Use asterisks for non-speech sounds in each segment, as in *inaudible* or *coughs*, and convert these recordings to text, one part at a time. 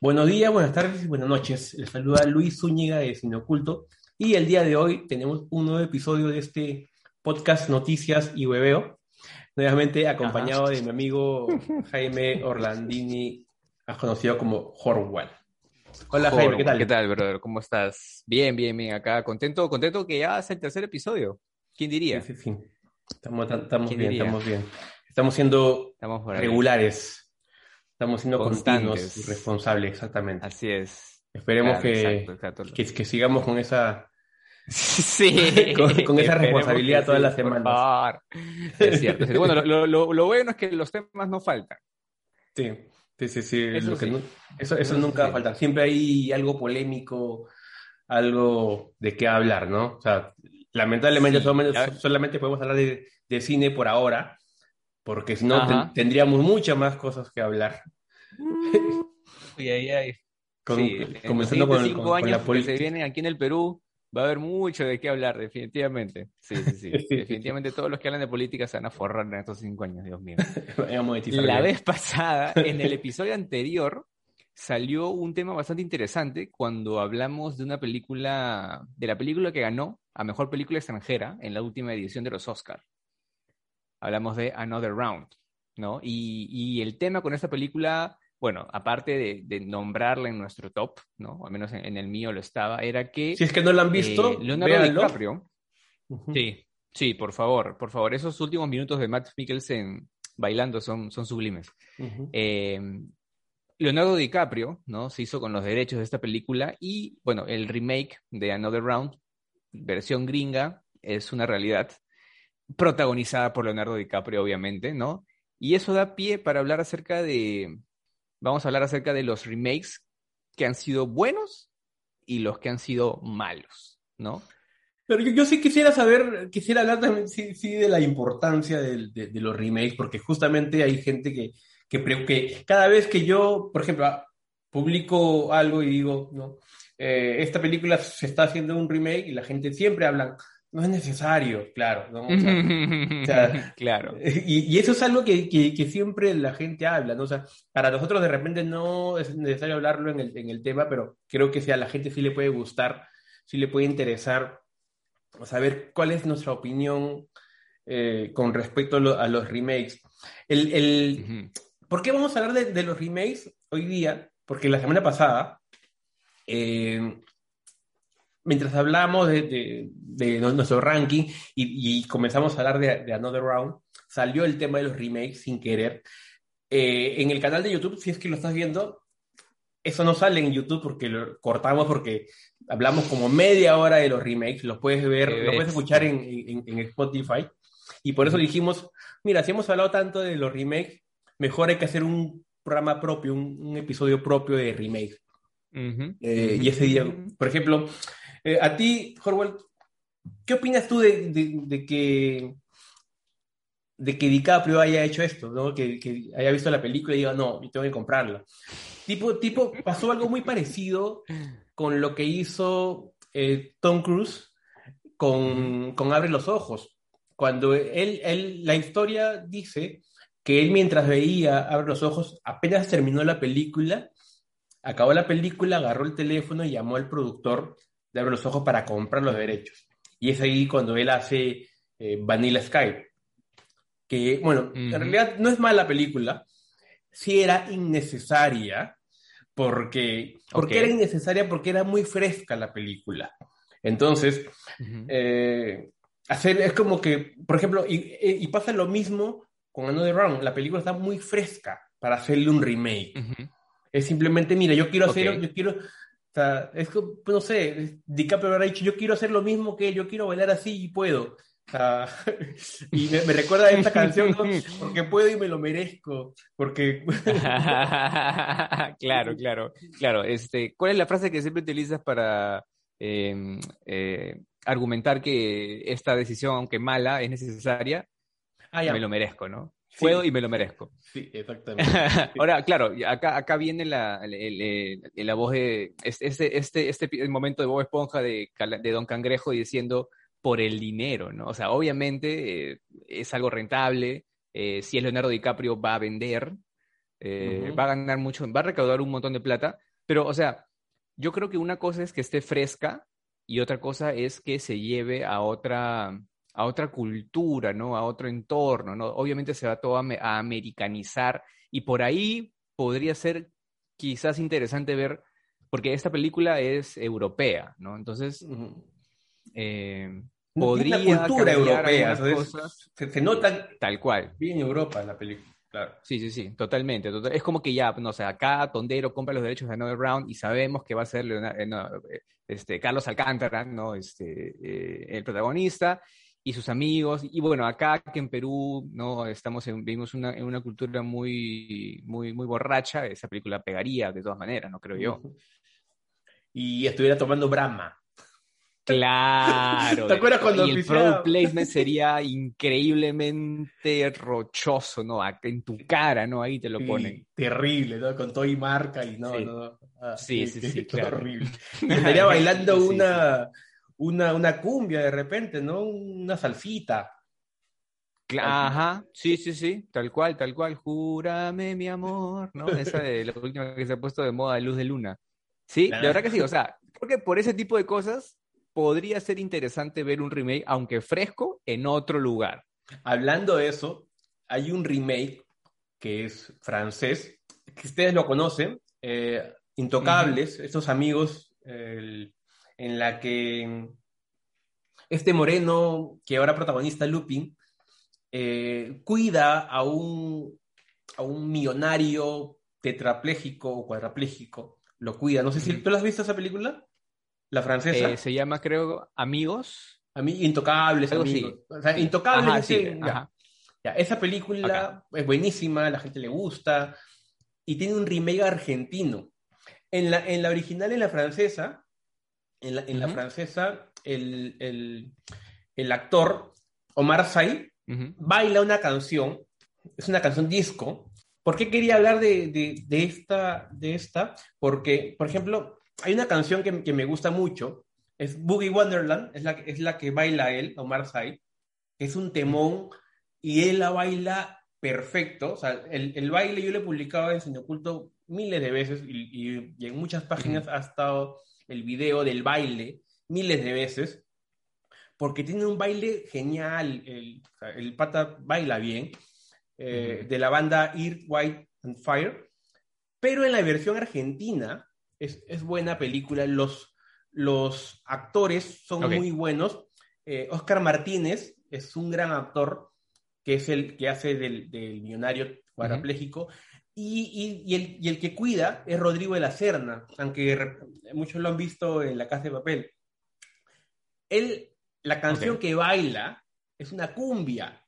Buenos días, buenas tardes y buenas noches. Les saluda Luis Zúñiga de Cine Oculto y el día de hoy tenemos un nuevo episodio de este podcast Noticias y Hueveo, nuevamente acompañado Ajá. de mi amigo Jaime Orlandini, más conocido como Horwell. Hola Jaime, ¿qué tal? ¿Qué tal, brother? ¿Cómo estás? Bien, bien, bien. Acá contento, contento que ya es el tercer episodio. ¿Quién diría? Sí, sí, sí. Estamos, estamos ¿Quién bien, diría? estamos bien. Estamos siendo Estamos regulares. Estamos siendo continuos Constantes. y responsables, exactamente. Así es. Esperemos Claro, que, exacto, exacto. que, que sigamos con esa, *laughs* Sí. *laughs* con- con esa responsabilidad todas sí, las semanas. Es cierto. es cierto. Bueno, lo, lo- lo bueno es que los temas no faltan. Sí, sí, sí, sí, Eso lo que sí. nu- eso, nunca va a faltar. Siempre hay algo polémico, algo de qué hablar, ¿no? O sea, lamentablemente solamente, solamente podemos hablar de, de cine por ahora, porque si no ten- tendríamos muchas más cosas que hablar. *laughs* Uy, ay, ay. Con- Sí, comenzando con, cinco con- la que se vienen aquí en el Perú, va a haber mucho de qué hablar, definitivamente. Sí, sí, sí. *laughs* Definitivamente todos los que hablan de política se van a forrar en estos cinco años, Dios mío. *laughs* La vez pasada, en el episodio anterior, salió un tema bastante interesante cuando hablamos de una película, de la película que ganó a Mejor Película Extranjera en la última edición de los Oscars. Hablamos de Another Round, ¿no? Y, y el tema con esta película, bueno, aparte de, de nombrarla en nuestro top, ¿no? Al menos en, en el mío lo estaba, era que Si es que no lo han visto, eh, Leonardo véanlo. DiCaprio. Sí, sí, por favor, por favor. Esos últimos minutos de Matt Mikkelsen bailando son, son sublimes. Eh, Leonardo DiCaprio, ¿no? Se hizo con los derechos de esta película y, bueno, el remake de Another Round, versión gringa, es una realidad, protagonizada por Leonardo DiCaprio, obviamente, ¿no? Y eso da pie para hablar acerca de, vamos a hablar acerca de los remakes que han sido buenos y los que han sido malos, ¿no? Pero yo, yo sí quisiera saber, quisiera hablar también sí, sí, de la importancia de, de los remakes, porque justamente hay gente que, que, que cada vez que yo, por ejemplo, ah, publico algo y digo, no, eh, esta película se está haciendo un remake y la gente siempre habla, no es necesario, claro, ¿no? O sea, *laughs* sea, claro. y, y eso es algo que, que- que siempre la gente habla, ¿no? O sea, para nosotros de repente no es necesario hablarlo en el, en el tema, pero creo que si a la gente sí le puede gustar, sí le puede interesar saber cuál es nuestra opinión eh, con respecto a, lo- a los remakes. El, el-. ¿por qué vamos a hablar de, de los remakes hoy día? Porque la semana pasada, eh, mientras hablamos de, de- de nuestro ranking y, y comenzamos a hablar de, de Another Round, salió el tema de los remakes sin querer. Eh, en el canal de YouTube, si es que lo estás viendo, eso no sale en YouTube porque lo cortamos porque hablamos como media hora de los remakes, los puedes ver, lo puedes escuchar en, en- en Spotify. Y por eso dijimos, mira, si hemos hablado tanto de los remakes, mejor hay que hacer un programa propio, un, un episodio propio de remakes. Ujú. Eh, Ujú. y ese día, por ejemplo, eh, a ti, Horwell, ¿qué opinas tú de, de- de que de que DiCaprio haya hecho esto, ¿no? Que, que haya visto la película y diga, no, yo tengo que comprarla. Tipo, tipo, pasó algo muy parecido con lo que hizo eh, Tom Cruise con, con Abre los Ojos. Cuando él, él, la historia dice que él mientras veía Abre los Ojos, apenas terminó la película, acabó la película, agarró el teléfono y llamó al productor de Abre los Ojos para comprar los derechos. Y es ahí cuando él hace eh, Vanilla Sky. Que, bueno, en Ujú. realidad no es mala película, sí era innecesaria, porque, porque era innecesaria porque era muy fresca la película. Entonces, eh, hacer, es como que, por ejemplo, y, y pasa lo mismo con Another Round, la película está muy fresca para hacerle un remake. Es simplemente, mira, yo quiero hacer, yo quiero, o sea, es como, no sé, DiCaprio habrá dicho, yo quiero hacer lo mismo que él, yo quiero bailar así y puedo. O sea, *laughs* y me, me recuerda a esta canción, ¿no? Porque puedo y me lo merezco, porque... *laughs* claro, claro, claro. Este, ¿cuál es la frase que siempre utilizas para eh, eh, argumentar que esta decisión, aunque mala, es necesaria? Ah, ya. Me lo merezco, ¿no? Sí. Puedo y me lo merezco. *laughs* Sí, exactamente. *laughs* Ahora, claro, acá, acá viene la, el- el- el- la voz de este, este, este, momento de Bob Esponja de, Don Cangrejo diciendo por el dinero, ¿no? O sea, obviamente eh, es algo rentable, eh, si es Leonardo DiCaprio va a vender, eh, va a ganar mucho, va a recaudar un montón de plata, Pero, o sea, yo creo que una cosa es que esté fresca y otra cosa es que se lleve a otra, a otra cultura, ¿no? A otro entorno, ¿no? Obviamente se va todo a, americanizar y por ahí podría ser quizás interesante ver, porque esta película es europea, ¿no? Entonces, eh, podría una cultura europea, se, se, nota tal cual. Bien Europa la película. Claro. Sí, sí, sí, totalmente, Es como que ya, no sé, acá Tondero compra los derechos de Another Round y sabemos que va a ser eh, eh, este, Carlos Alcántara, ¿no? Este, eh, el protagonista y sus amigos. Y bueno, acá que en Perú, ¿no? Estamos en, vivimos una, en una cultura muy, muy, muy borracha, esa película pegaría de todas maneras, ¿no? Creo yo. Y estuviera tomando Brahma. Claro. *laughs* ¿Te acuerdas cuando y el product placement sería increíblemente rochoso, ¿no? En tu cara, ¿no? Ahí te lo ponen. Terrible, ¿no? Con todo y marca y no, sí. no. Ah, sí, sí, sí, claro. Horrible. Y *laughs* estaría bailando una, una, una cumbia de repente, ¿no? Una salsita. Ajá, sí, sí, sí, tal cual, tal cual. Júrame, mi amor, ¿no? Esa de la última que se ha puesto de moda, Luz de Luna. Sí, de verdad que sí, o sea, creo que por ese tipo de cosas podría ser interesante ver un remake, aunque fresco, en otro lugar. Hablando de eso, hay un remake que es francés, que ustedes lo conocen, eh, Intocables, estos amigos, en la que este moreno, que ahora protagonista Lupin, eh, cuida a un, a un millonario tetrapléjico o cuadrapléjico, lo cuida. No sé si tú lo has visto esa película. La francesa. Eh, se llama, creo, Amigos. intocables, amigos. O sea, intocables. esa película es buenísima, la gente le gusta y tiene un remake argentino. En la, en la original, en la francesa, en la, en la francesa, el, el, el, actor Omar Say baila una canción, es una canción disco. ¿Por qué quería hablar de, de, de, esta, de esta? Porque, por ejemplo, hay una canción que, que, me gusta mucho, es Boogie Wonderland, es la, es la que baila él, Omar Sy, es un temón y él la baila perfecto, o sea, el, el baile yo lo he publicado en Cine Oculto miles de veces y, y, en muchas páginas ha estado el video del baile miles de veces, porque tiene un baile genial, el, el pata baila bien, eh, de la banda Earth, White and Fire, pero en la versión argentina, es, buena película. Los, los actores son muy buenos. Eh, Oscar Martínez es un gran actor, que es el que hace del, millonario cuadrapléjico. Y, el, y, el, que cuida es Rodrigo de la Serna, aunque muchos lo han visto en La Casa de Papel. Él, la canción que baila es una cumbia.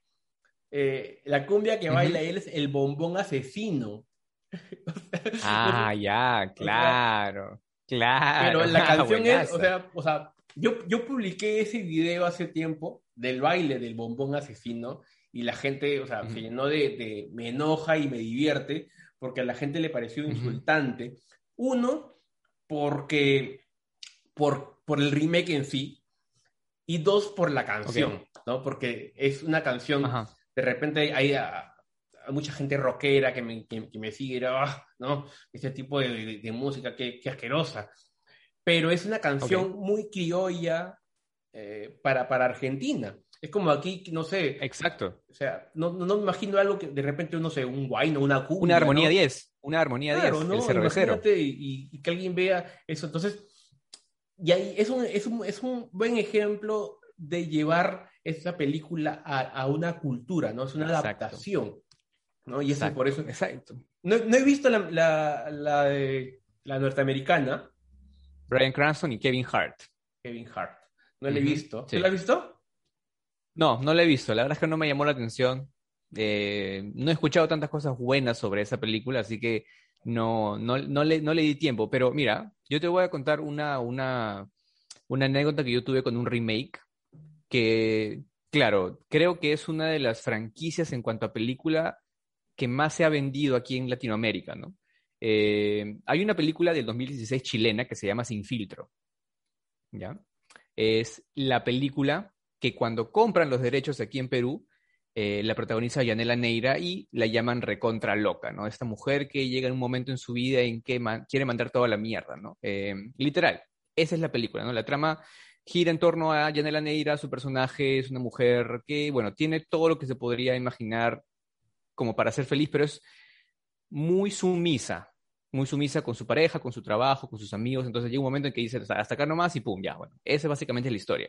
Eh, la cumbia que baila él es El Bombón Asesino. *laughs* ah, ya, claro, claro. Pero la *laughs* canción es, o sea, o sea yo, yo publiqué ese video hace tiempo del baile del bombón asesino y la gente, o sea, se llenó de, me enoja y me divierte porque a la gente le pareció insultante. Uno, porque por, por el remake en sí y dos, por la canción, ¿no? Porque es una canción, de repente hay, mucha gente rockera que me, que, me sigue, ah, ¿no? Ese tipo de, de, música, qué, asquerosa. Pero es una canción muy criolla eh, para, para Argentina. Es como aquí, no sé. Exacto. O sea, no, no, me imagino algo que de repente uno sé, un guayno, una cumbia. Una armonía 10. Una armonía 10. ¿no? El cervecero. Y, y, que alguien vea eso. Entonces, y ahí es un, es un, es un buen ejemplo de llevar esa película a, a, una cultura, ¿no? Es una adaptación. ¿no? Y eso por eso. Exacto. No, no he visto la, la, la, de, la norteamericana. Brian Cranston y Kevin Hart. Kevin Hart. No la he visto. ¿Tú la has visto? No, no la he visto. La verdad es que no me llamó la atención. Eh, no he escuchado tantas cosas buenas sobre esa película, así que no, no, no, le, no le di tiempo. Pero mira, yo te voy a contar una, una, una anécdota que yo tuve con un remake que, claro, creo que es una de las franquicias en cuanto a película que más se ha vendido aquí en Latinoamérica, ¿no? Eh, hay una película del 2016 chilena que se llama Sin Filtro, ¿ya? Es la película que cuando compran los derechos aquí en Perú, Eh, la protagoniza Yanela Neira y la llaman recontra loca, ¿no? Esta mujer que llega en un momento en su vida en que quiere mandar toda la mierda, ¿no? Eh, literal, esa es la película, ¿no? La trama gira en torno a Yanela Neira, su personaje es una mujer que, bueno, tiene todo lo que se podría imaginar como para ser feliz, pero es muy sumisa, muy sumisa con su pareja, con su trabajo, con sus amigos, entonces llega un momento en que dice, hasta acá nomás y pum, ya, bueno, esa es básicamente la historia.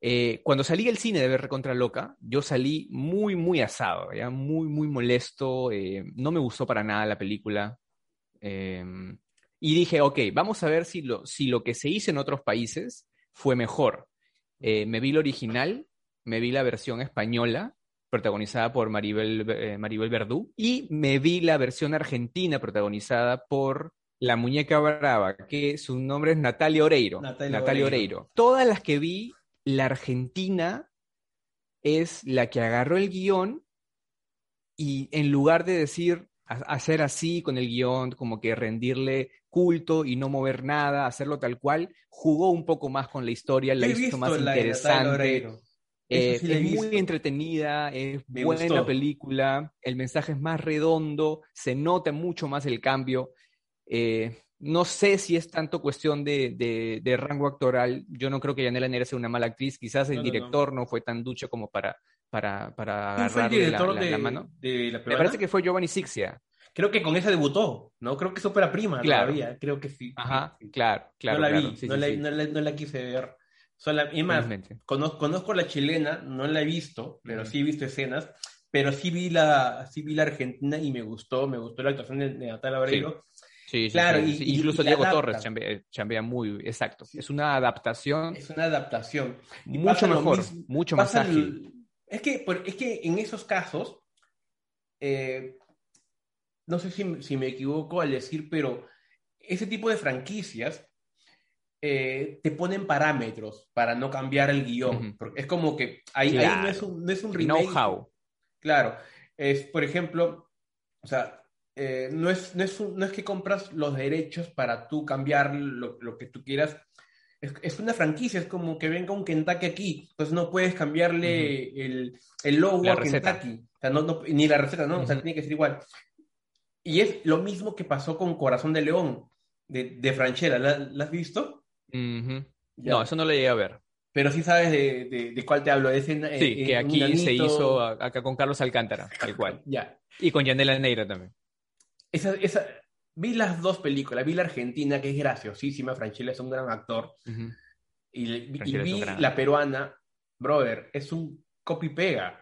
Eh, cuando salí del cine de ver Contra Loca, yo salí muy, muy asado, ¿ya? muy, muy molesto, eh, no me gustó para nada la película. Em, y dije, ok, vamos a ver si lo, si lo que se hizo en otros países fue mejor. Eh, me vi la original, me vi la versión española, protagonizada por Maribel, Maribel Verdú, y me vi la versión argentina, protagonizada por la muñeca brava, que su nombre es Natalia Oreiro. Natalia, Oreiro. Todas las que vi la Argentina es la que agarró el guion y en lugar de decir, hacer así con el guion, como que rendirle culto y no mover nada, hacerlo tal cual, jugó un poco más con la historia, la hizo más interesante. Eh, es muy entretenida, es buena película, el mensaje es más redondo, se nota mucho más el cambio. Eh, no sé si es tanto cuestión de, rango actoral. Yo no creo que Yanela Neira sea una mala actriz. Quizás el director no, fue tan ducho como para, para, para agarrarle la, mano. Me parece que fue Giovanni Sixia. Creo que con esa debutó, ¿no? Creo que es ópera prima todavía. Creo que sí. Ajá, claro, claro. No la vi, no, la, quise ver. y más, conozco, conozco, la chilena, no la he visto, pero sí he visto escenas. Pero sí vi la, sí vi la argentina y me gustó, me gustó la actuación de, Natalia Oreiro. Sí, claro. incluso Diego Torres chambea, muy, exacto. Es una adaptación. Es una adaptación. mucho mejor, mucho más ágil. Es que, es que en esos casos, eh, no sé si, me equivoco al decir, pero ese tipo de franquicias eh, te ponen parámetros para no cambiar el guion. porque es como que ahí, no, es un, no es un remake. Know-how. Claro. Es, por ejemplo, o sea, eh, no, es, no, es no, es, que compras los derechos para tú cambiar lo, lo que tú quieras. Es, es, una franquicia, es como que venga un Kentucky aquí, pues no puedes cambiarle el, el, logo a Kentucky. O sea, no, ni la receta, ¿no? O sea, tiene que ser igual. Y es lo mismo que pasó con Corazón de León, de, de Franchella. ¿La, has visto? No, eso no lo llegué a ver. Pero sí sabes de, de, cuál te hablo. De ese, sí, eh, que aquí se hizo acá con Carlos Alcántara, tal cual. *laughs* ya. Y con Yanela Neira también. Esa, esa, vi las dos películas, vi la Argentina, que es graciosísima, Franchella es un gran actor, y, vi la peruana, brother, es un copy-pega,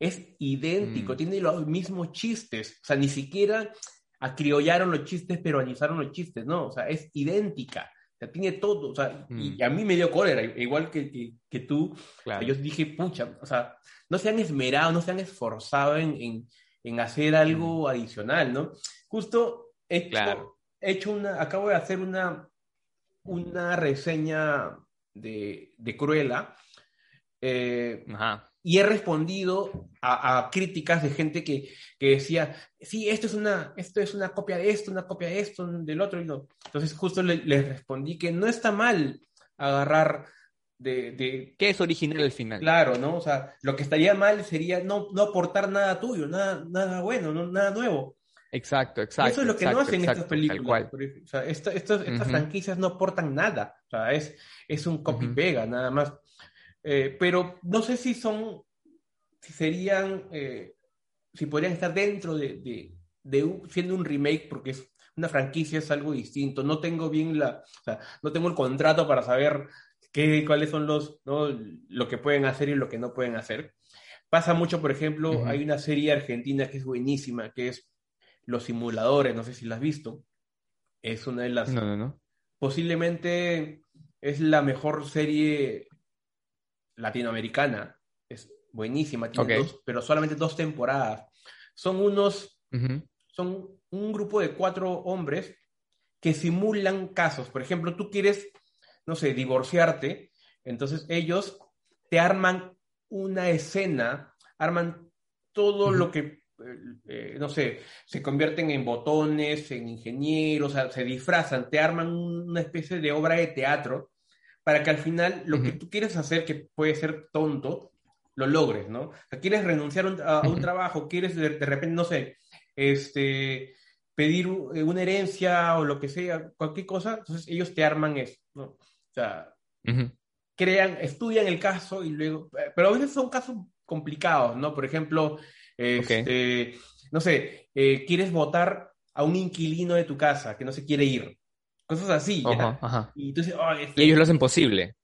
es idéntico, mm. tiene los mismos chistes, o sea, ni siquiera acriollaron los chistes, peruanizaron los chistes, no, o sea, es idéntica, o sea, tiene todo, o sea, y mm. a mí me dio cólera, igual que, que, tú, yo dije, pucha, o sea, no se han esmerado, no se han esforzado en, en, en hacer algo mm. adicional, ¿no? Justo he hecho, una, acabo de hacer una, una reseña de, de Cruella eh, y he respondido a, críticas de gente que, que, decía, sí, esto es, una, esto es una copia de esto, una copia de esto, del otro. Y no. Entonces justo les respondí que no está mal agarrar de, de... ¿Qué es original al final? Claro, ¿no? O sea, lo que estaría mal sería no, no aportar nada tuyo, nada, nada bueno, no, nada nuevo. Exacto, exacto. Eso es lo que no hacen estas películas. O sea, estas franquicias no aportan nada. O sea, es, es un copy-pega, nada más. Eh, pero no sé si son, si serían, eh, si podrían estar dentro de, de, de siendo un remake, porque es una franquicia, es algo distinto. No tengo bien la, o sea, no tengo el contrato para saber qué, cuáles son los, ¿no? lo que pueden hacer y lo que no pueden hacer. Pasa mucho, por ejemplo, hay una serie argentina que es buenísima, que es los simuladores, no sé si la has visto. Es una de las... No, no, no. Posiblemente es la mejor serie latinoamericana. Es buenísima, tiene pero solamente dos temporadas. Son unos... Son un grupo de cuatro hombres que simulan casos. Por ejemplo, tú quieres, no sé, divorciarte, entonces ellos te arman una escena, arman todo lo que eh, no sé, se convierten en botones, en ingenieros, se disfrazan, te arman una especie de obra de teatro para que al final lo que tú quieres hacer, que puede ser tonto, lo logres, ¿no? O sea, quieres renunciar a, un trabajo, quieres de, repente, no sé, este, pedir eh, una herencia o lo que sea, cualquier cosa, entonces ellos te arman eso, ¿no? O sea, crean, estudian el caso y luego, pero a veces son casos complicados, ¿no? Por ejemplo, este, no sé, eh, quieres votar a un inquilino de tu casa que no se quiere ir. Cosas así. Y, entonces, este y ellos lo hacen posible.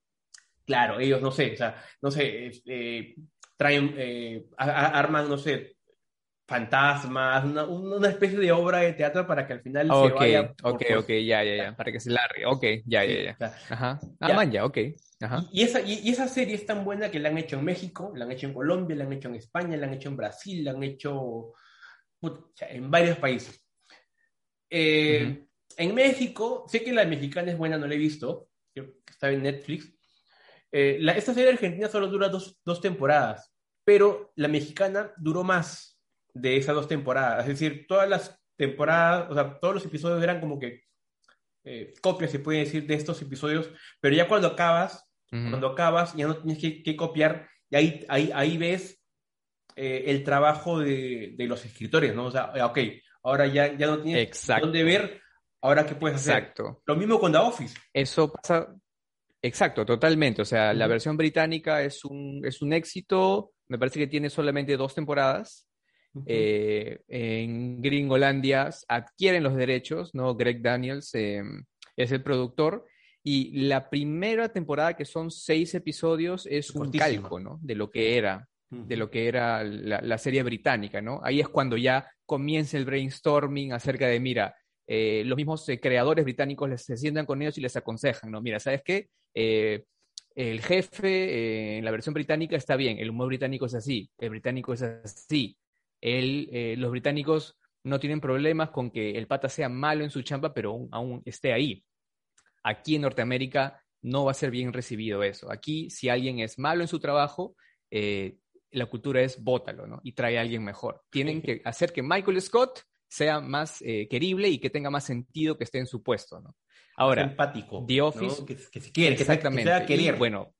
Claro, ellos, no sé, o sea, no sé, este, traen, eh, arman, no sé, fantasmas, una, especie de obra de teatro para que al final se vaya. Ok, ok, ya, ya, ya, para que se largue. Ok, ya, ya, ya. Ajá. Ah, man, ya, ok. Ajá. Y, esa, y, esa serie es tan buena que la han hecho en México, la han hecho en Colombia, la han hecho en España, la han hecho en Brasil, la han hecho en varios países. Eh, en México, sé que la mexicana es buena, no la he visto, está en Netflix. Eh, esta serie argentina solo dura dos, dos temporadas, pero la mexicana duró más de esas dos temporadas. Es decir, todas las temporadas, o sea, todos los episodios eran como que eh, copias, se puede decir, de estos episodios, pero ya cuando acabas, cuando acabas, ya no tienes que, copiar, y ahí, ahí, ahí ves eh, el trabajo de, de, los escritores, ¿no? O sea, ok, ahora ya, ya no tienes Exacto. dónde ver, ahora qué puedes hacer. Exacto. Lo mismo con The Office. Eso pasa, exacto, totalmente. O sea, la versión británica es un, es un éxito, me parece que tiene solamente dos temporadas. Eh, en Gringolandia adquieren los derechos, ¿no? Greg Daniels em, es el productor. Y la primera temporada, que son seis episodios, es un calco, ¿no? De lo que era, de lo que era la, serie británica, ¿no? Ahí es cuando ya comienza el brainstorming acerca de, mira, eh, los mismos eh, creadores británicos les, se sientan con ellos y les aconsejan, ¿no? Mira, ¿sabes qué? el jefe en la versión británica está bien, el humor británico es así, el británico es así, eh, los británicos no tienen problemas con que el pata sea malo en su chamba, pero aún, esté ahí. Aquí en Norteamérica no va a ser bien recibido eso. Aquí, si alguien es malo en su trabajo, eh, la cultura es bótalo, ¿no? Y trae a alguien mejor. Tienen que hacer que Michael Scott sea más eh, querible y que tenga más sentido que esté en su puesto, ¿no? Ahora, empático, The Office, que, se quiere, exactamente, que sea, bueno,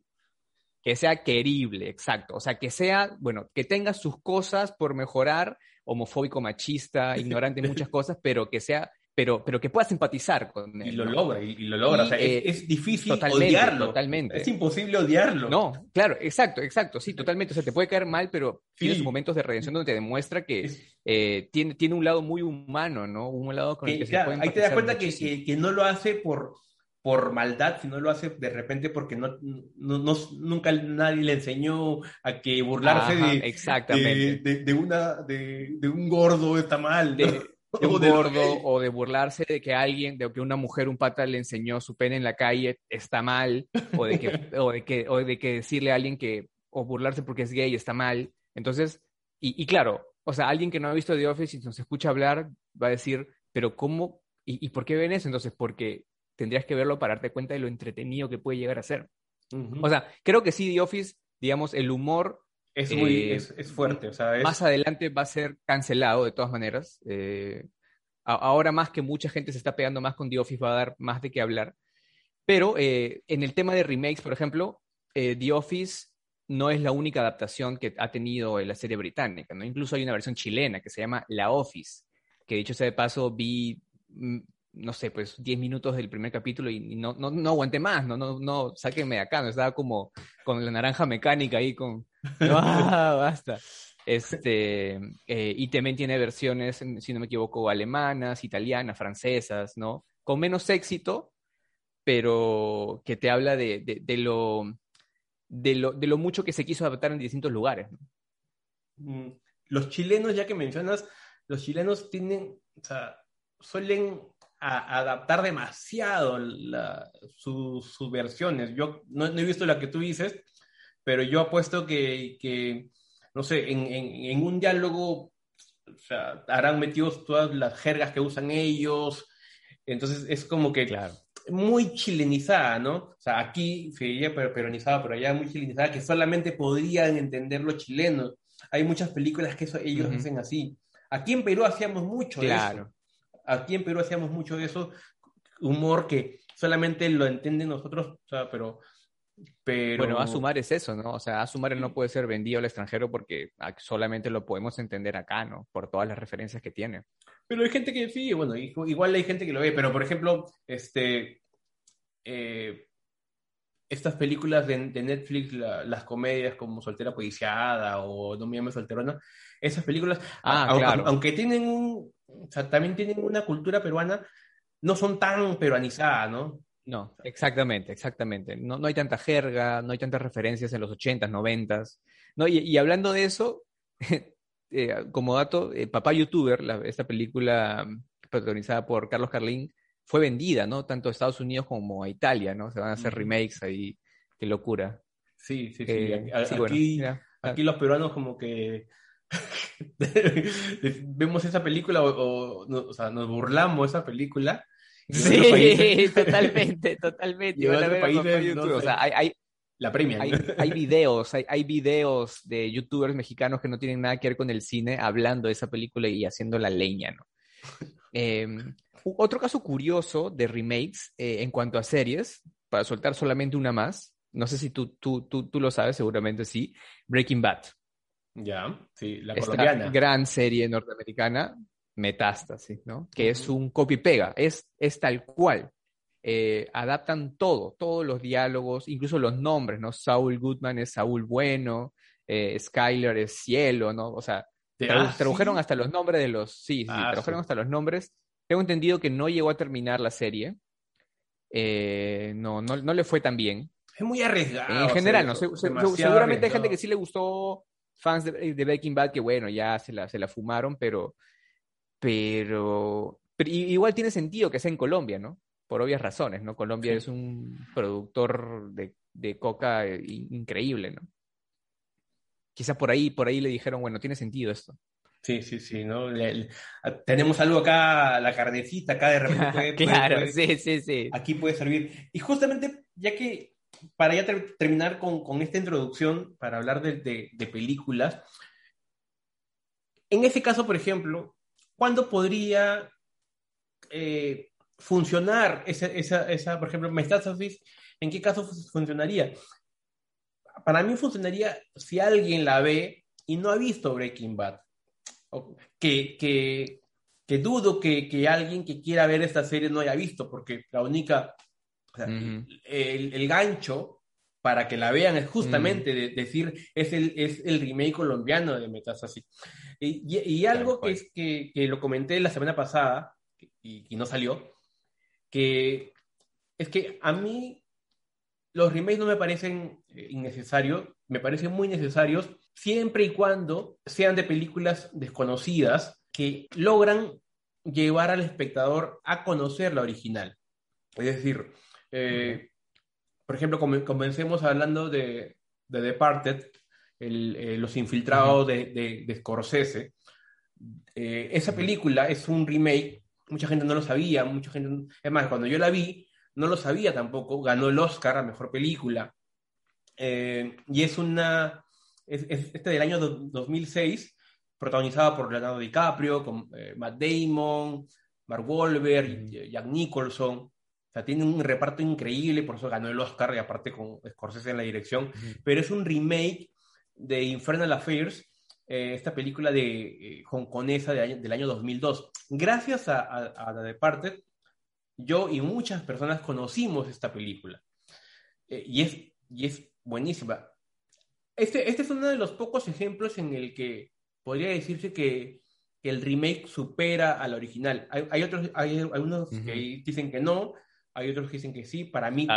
que sea querible, exacto. O sea, que sea, bueno, que tenga sus cosas por mejorar, homofóbico, machista, *laughs* ignorante en muchas *laughs* cosas, pero que sea, pero, pero que pueda simpatizar con él. Y lo logra, y, lo logra. o sea, es, eh, difícil odiarlo. Totalmente. Es imposible odiarlo. No, claro, exacto, exacto, sí, totalmente. O sea, te puede caer mal, pero tiene sus momentos de redención donde te demuestra que eh, tiene, tiene un lado muy humano, ¿no? Un lado con el que, se puede Ahí te das cuenta que, que no lo hace por por maldad, si no lo hace de repente porque no, no, nunca nadie le enseñó a que burlarse de, exactamente. De, una, de, un gordo está mal. De, un *laughs* gordo o de burlarse de que alguien, de que una mujer, un pata le enseñó su pene en la calle está mal, o de que, *laughs* o de que, o de que decirle a alguien que, o burlarse porque es gay está mal. Entonces, y, y claro, o sea, alguien que no ha visto The Office y nos escucha hablar va a decir, pero ¿cómo? ¿Y, ¿Y por qué ven eso? Entonces, porque tendrías que verlo para darte cuenta de lo entretenido que puede llegar a ser. O sea, creo que sí, The Office, digamos, el humor... Es, muy, eh, es, fuerte, o sea, Más adelante va a ser cancelado de todas maneras. Eh, ahora más que mucha gente se está pegando más con The Office, va a dar más de qué hablar. Pero eh, en el tema de remakes, por ejemplo, The Office no es la única adaptación que ha tenido la serie británica, ¿no? Incluso hay una versión chilena que se llama La Office, que dicho sea de paso vi mm, no sé, pues 10 minutos del primer capítulo y, no, no, no aguanté más, no, no, no, sáquenme de acá, no estaba como con la naranja mecánica ahí con, *laughs* ah, *laughs* basta. Este, eh, y también tiene versiones, si no me equivoco, alemanas, italianas, francesas, ¿no? Con menos éxito, pero que te habla de, de, lo, de, lo, de lo mucho que se quiso adaptar en distintos lugares. Mm, los chilenos, ya que mencionas, los chilenos tienen, o sea, suelen a adaptar demasiado sus versiones. Yo no, he visto la que tú dices, pero yo apuesto que, que no sé, en, en, un diálogo o sea, harán metidos todas las jergas que usan ellos. Entonces es como que claro. muy chilenizada, ¿no? O sea, aquí se diría peronizada, pero allá muy chilenizada, que solamente podrían entender los chilenos. Hay muchas películas que eso, ellos hacen así. Aquí en Perú hacíamos mucho claro. eso aquí en Perú hacíamos mucho de eso, humor que solamente lo entienden nosotros, o sea, pero Pero... Bueno, Asumar es eso, ¿no? O sea, Asumar no puede ser vendido al extranjero porque solamente lo podemos entender acá, ¿no? Por todas las referencias que tiene. Pero hay gente que sí, bueno, igual hay gente que lo ve, pero por ejemplo, este, eh, estas películas de, Netflix, las comedias como Soltera Policiada o No me llames solterona, esas películas, ah, aunque tienen un, o sea, también tienen una cultura peruana, no son tan peruanizadas, ¿no? No, exactamente, exactamente. No, no hay tanta jerga, no hay tantas referencias en los 80s, 90s. ¿no? Y, hablando de eso, *laughs* eh, como dato, eh, Papá Youtuber, esta película protagonizada por Carlos Carlín, fue vendida, ¿no? Tanto a Estados Unidos como a Italia, ¿no? Se van a hacer remakes ahí, qué locura. Sí, sí, sí. Aquí, aquí, los peruanos como que *laughs* vemos esa película o, o, sea, nos burlamos esa película Sí, *laughs* totalmente, totalmente. o sea, hay, la premia. Hay, videos, hay, hay, videos de youtubers mexicanos que no tienen nada que ver con el cine hablando de esa película y haciendo la leña, ¿no? Em, otro caso curioso de remakes eh, en cuanto a series, para soltar solamente una más, no sé si tú, tú, tú, tú lo sabes, seguramente sí, Breaking Bad. Ya, sí, la colombiana. gran serie norteamericana Metástasis, ¿no? Que es un copy-pega, es, es tal cual. Eh, adaptan todo, todos los diálogos, incluso los nombres, ¿no? Saul Goodman es Saúl Bueno, eh, Skyler es Cielo, ¿no? O sea, ah, tradujeron hasta los nombres de los. Sí, sí, ah, tradujeron hasta los nombres. Tengo entendido que no llegó a terminar la serie. Eh, no, no, no le fue tan bien. Es muy arriesgado. En general, ¿no? seguramente hay gente que sí le gustó, fans de, de, Breaking Bad, que bueno, ya se la, se la fumaron, pero pero, igual tiene sentido que sea en Colombia, ¿no? Por obvias razones, ¿no? Colombia es un productor de, coca eh, increíble, ¿no? Quizás por ahí, por ahí le dijeron, bueno, tiene sentido esto. Sí, sí, sí, ¿no? tenemos algo acá, la carnecita acá de repente *laughs* claro, sí, sí, sí. Aquí puede servir. Y justamente, ya que, para ya terminar con, esta introducción, para hablar de, películas, en ese caso, por ejemplo, ¿cuándo podría eh, funcionar esa, esa, esa, por ejemplo, metástasis? ¿En qué caso funcionaría? Para mí funcionaría si alguien la ve y no ha visto Breaking Bad. Que, dudo que, alguien que quiera ver esta serie no haya visto, porque la única, el, el, gancho para que la vean es justamente decir, es el, es el remake colombiano de Metástasis. Y, algo que, es, que, lo comenté la semana pasada y, no salió, que es que a mí los remakes no me parecen eh, innecesarios, me parecen muy necesarios siempre y cuando sean de películas desconocidas que logran llevar al espectador a conocer la original. Es decir, eh, por ejemplo, comencemos hablando de, de Departed, eh, Los Infiltrados de, de, Scorsese. Eh, esa película es un remake, mucha gente no lo sabía, mucha gente, es más, cuando yo la vi, no lo sabía tampoco, ganó el Oscar a Mejor Película. Eh, y es una, es, este del año 2006, protagonizada por Leonardo DiCaprio, con Matt Damon, Mark Wahlberg, Jack Nicholson. O sea, tiene un reparto increíble, por eso ganó el Oscar y aparte con Scorsese en la dirección. Pero es un remake de Infernal Affairs, eh, esta película de eh, hongkonesa del año 2002. Gracias a, a, The Departed, yo y muchas personas conocimos esta película. Eh, y, es, y es buenísima. Este, este es uno de los pocos ejemplos en el que podría decirse que, el remake supera al original. Hay, otros, hay algunos que dicen que no, hay otros que dicen que sí. Para mí,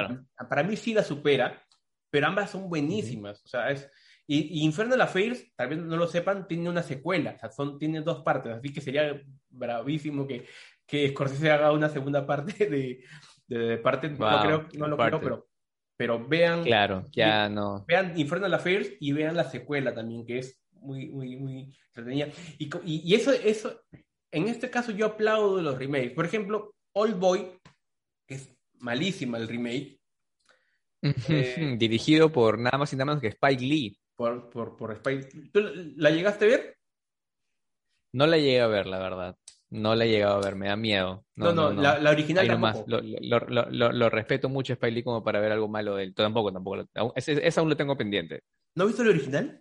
para mí sí la supera, pero ambas son buenísimas. O sea, es, y, y, Infernal Affairs, tal vez no lo sepan, tiene una secuela, o sea, son, tiene dos partes, así que sería bravísimo que, que Scorsese haga una segunda parte *laughs* de, de, parte, no, creo, no lo creo, pero, pero vean, claro, ya no. vean Infernal Affairs y vean la secuela también, que es muy, muy, muy entretenida. Y, y, eso, eso, en este caso yo aplaudo los remakes. Por ejemplo, Old Boy, que es malísima el remake. Eh, *laughs* Dirigido por nada más y nada menos que Spike Lee por, por, por ¿Tú la llegaste a ver? No la llegué a ver, la verdad. No la he llegado a ver, me da miedo. No, no, La, la, original tampoco. Lo, lo, lo, lo, respeto mucho a Spike Lee como para ver algo malo de él. Tampoco, tampoco. Esa aún lo tengo pendiente. ¿No has visto la original?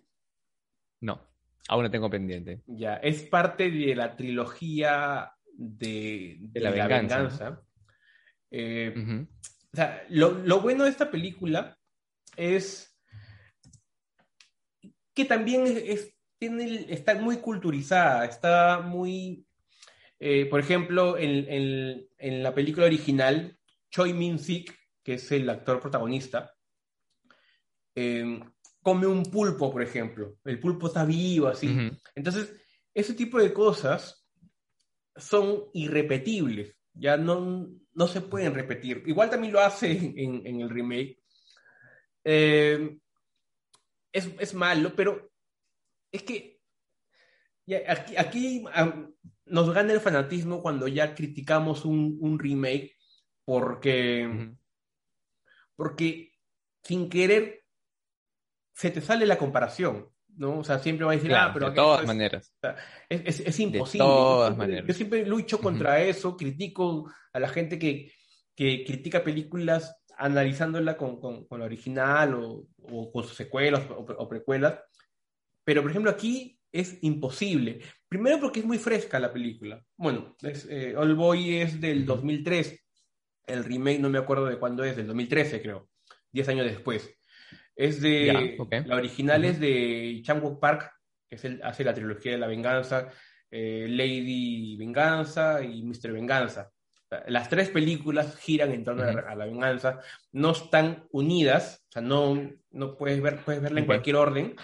No, aún lo tengo pendiente. Ya, es parte de la trilogía de, de, la, venganza. Eh, o sea, lo, lo bueno de esta película es que también es, tiene, está muy culturizada, está muy... Eh, por ejemplo, en, en, en, la película original, Choi Min-sik, que es el actor protagonista, eh, come un pulpo, por ejemplo. El pulpo está vivo, así. Entonces, ese tipo de cosas son irrepetibles. Ya no, no se pueden repetir. Igual también lo hace en, en el remake. Eh, es, es, malo, pero es que aquí, aquí nos gana el fanatismo cuando ya criticamos un, un remake porque, porque sin querer se te sale la comparación, ¿no? O sea, siempre va a decir, ah, pero... De todas maneras. Es, es, es, imposible. De todas maneras. Yo siempre lucho contra eso, critico a la gente que, que critica películas analizándola con, con, con la original o, o, con sus secuelas o, o, precuelas. Pero, por ejemplo, aquí es imposible. Primero porque es muy fresca la película. Bueno, es, eh, All Boy es del 2003. El remake no me acuerdo de cuándo es, del 2013 creo. Diez años después. Es de. Yeah, okay. La original uh -huh. es de Chang-wook Park, que es el, hace la trilogía de la venganza, eh, Lady Venganza y Mr. Venganza. Las tres películas giran en torno uh -huh. a, la, venganza, no están unidas, o sea, no, no puedes, ver, puedes verla en okay. cualquier orden,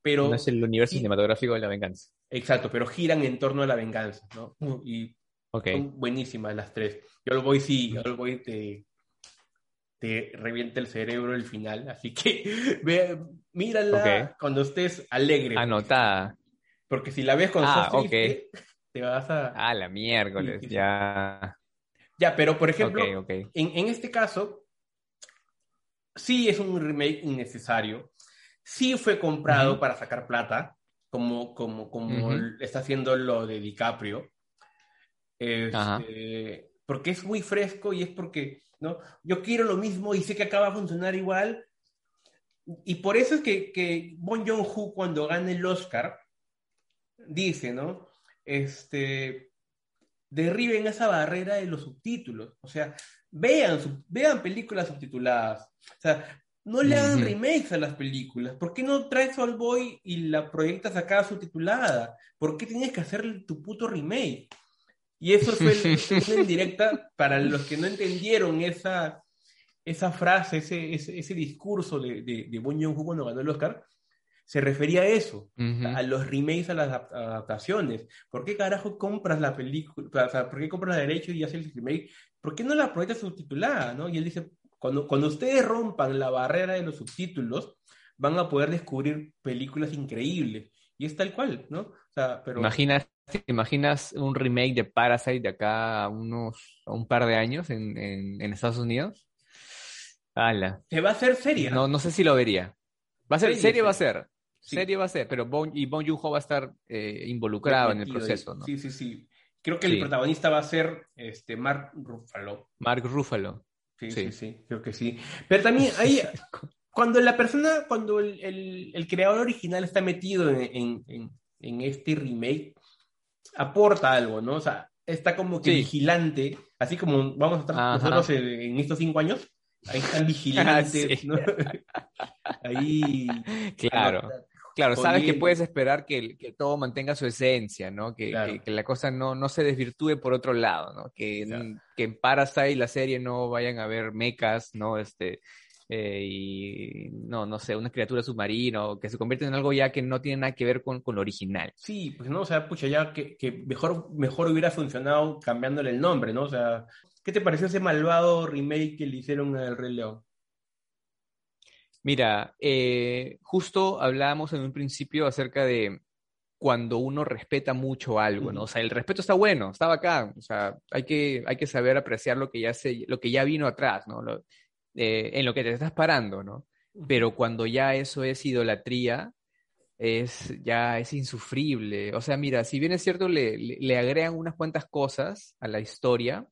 pero... No es el universo y, cinematográfico de la venganza. Exacto, pero giran en torno a la venganza, ¿no? Y okay. son buenísimas las tres. Yo lo voy, sí, yo lo voy, te, te revienta el cerebro el final. Así que *laughs* ve, mírala okay. cuando estés alegre. Anotada. Porque si la ves cuando ah, estás triste, okay. te vas a... Ah, la miércoles, sí, sí. ya... Ya, pero por ejemplo, En, en, este caso, sí es un remake innecesario. Sí fue comprado uh -huh. para sacar plata, como, como, como uh -huh. está haciendo lo de DiCaprio. Este, porque es muy fresco y es porque ¿no? Yo quiero lo mismo y sé que acaba a funcionar igual. Y por eso es que, que Bon Joon-ho cuando gane el Oscar dice, ¿no? Este, derriben esa barrera de los subtítulos. O sea, vean, sub, vean películas subtituladas. O sea, no le hagan uh -huh. remakes a las películas. ¿Por qué no traes All Boy y la proyectas acá subtitulada? ¿Por qué tienes que hacer tu puto remake? Y eso fue en *laughs* directa para los que no entendieron esa, esa frase, ese, ese, ese discurso de, de, de Bon Joon-ho cuando ganó el Oscar. Se refería a eso, uh -huh. a los remakes, a las adaptaciones. ¿Por qué carajo compras la película? O sea, ¿por qué compras la derecho y haces el remake? ¿Por qué no la proyectas subtitulada? ¿no? Y él dice, cuando, cuando ustedes rompan la barrera de los subtítulos, van a poder descubrir películas increíbles. Y es tal cual, ¿no? O sea, pero... Imaginas ¿Te imaginas un remake de Parasite de acá a unos a un par de años en, en, en Estados Unidos? ¡Hala! Se va a hacer serie. No, no sé si lo vería. Va a ser, serie, serie va a ser. Sí. Serie va a ser, pero bon, y Bon Joon-ho va a estar eh, involucrado en el proceso, ¿no? Sí, sí, sí. Creo que sí. el protagonista va a ser este Mark Ruffalo. Mark Ruffalo. Sí, sí, sí, sí, creo que sí. Pero también hay *laughs* cuando la persona, cuando el, el, el creador original está metido en, en, en este remake, aporta algo, ¿no? O sea, está como que sí. vigilante, así como vamos a estar Ajá. nosotros en estos cinco años, ahí están vigilantes, *laughs* sí. ¿no? *laughs* ahí. Claro. Claro, sabes que puedes esperar que, que, todo mantenga su esencia, ¿no? Que, claro. que, que, la cosa no, no se desvirtúe por otro lado, ¿no? Que, claro. que en Parasite la serie no vayan a haber mecas, ¿no? Este, eh, y no, no sé, una criatura submarina o que se convierte en algo ya que no tiene nada que ver con, con lo original. Sí, pues no, o sea, pucha, ya que, que mejor, mejor hubiera funcionado cambiándole el nombre, ¿no? O sea, ¿qué te pareció ese malvado remake que le hicieron al Rey León? Mira, eh, justo hablábamos en un principio acerca de cuando uno respeta mucho algo, ¿no? O sea, el respeto está bueno, está bacán, o sea, hay que, hay que saber apreciar lo que ya se, lo que ya vino atrás, ¿no? Lo, eh, en lo que te estás parando, ¿no? Pero cuando ya eso es idolatría, es ya es insufrible. O sea, mira, si bien es cierto, le, le, le agregan unas cuantas cosas a la historia,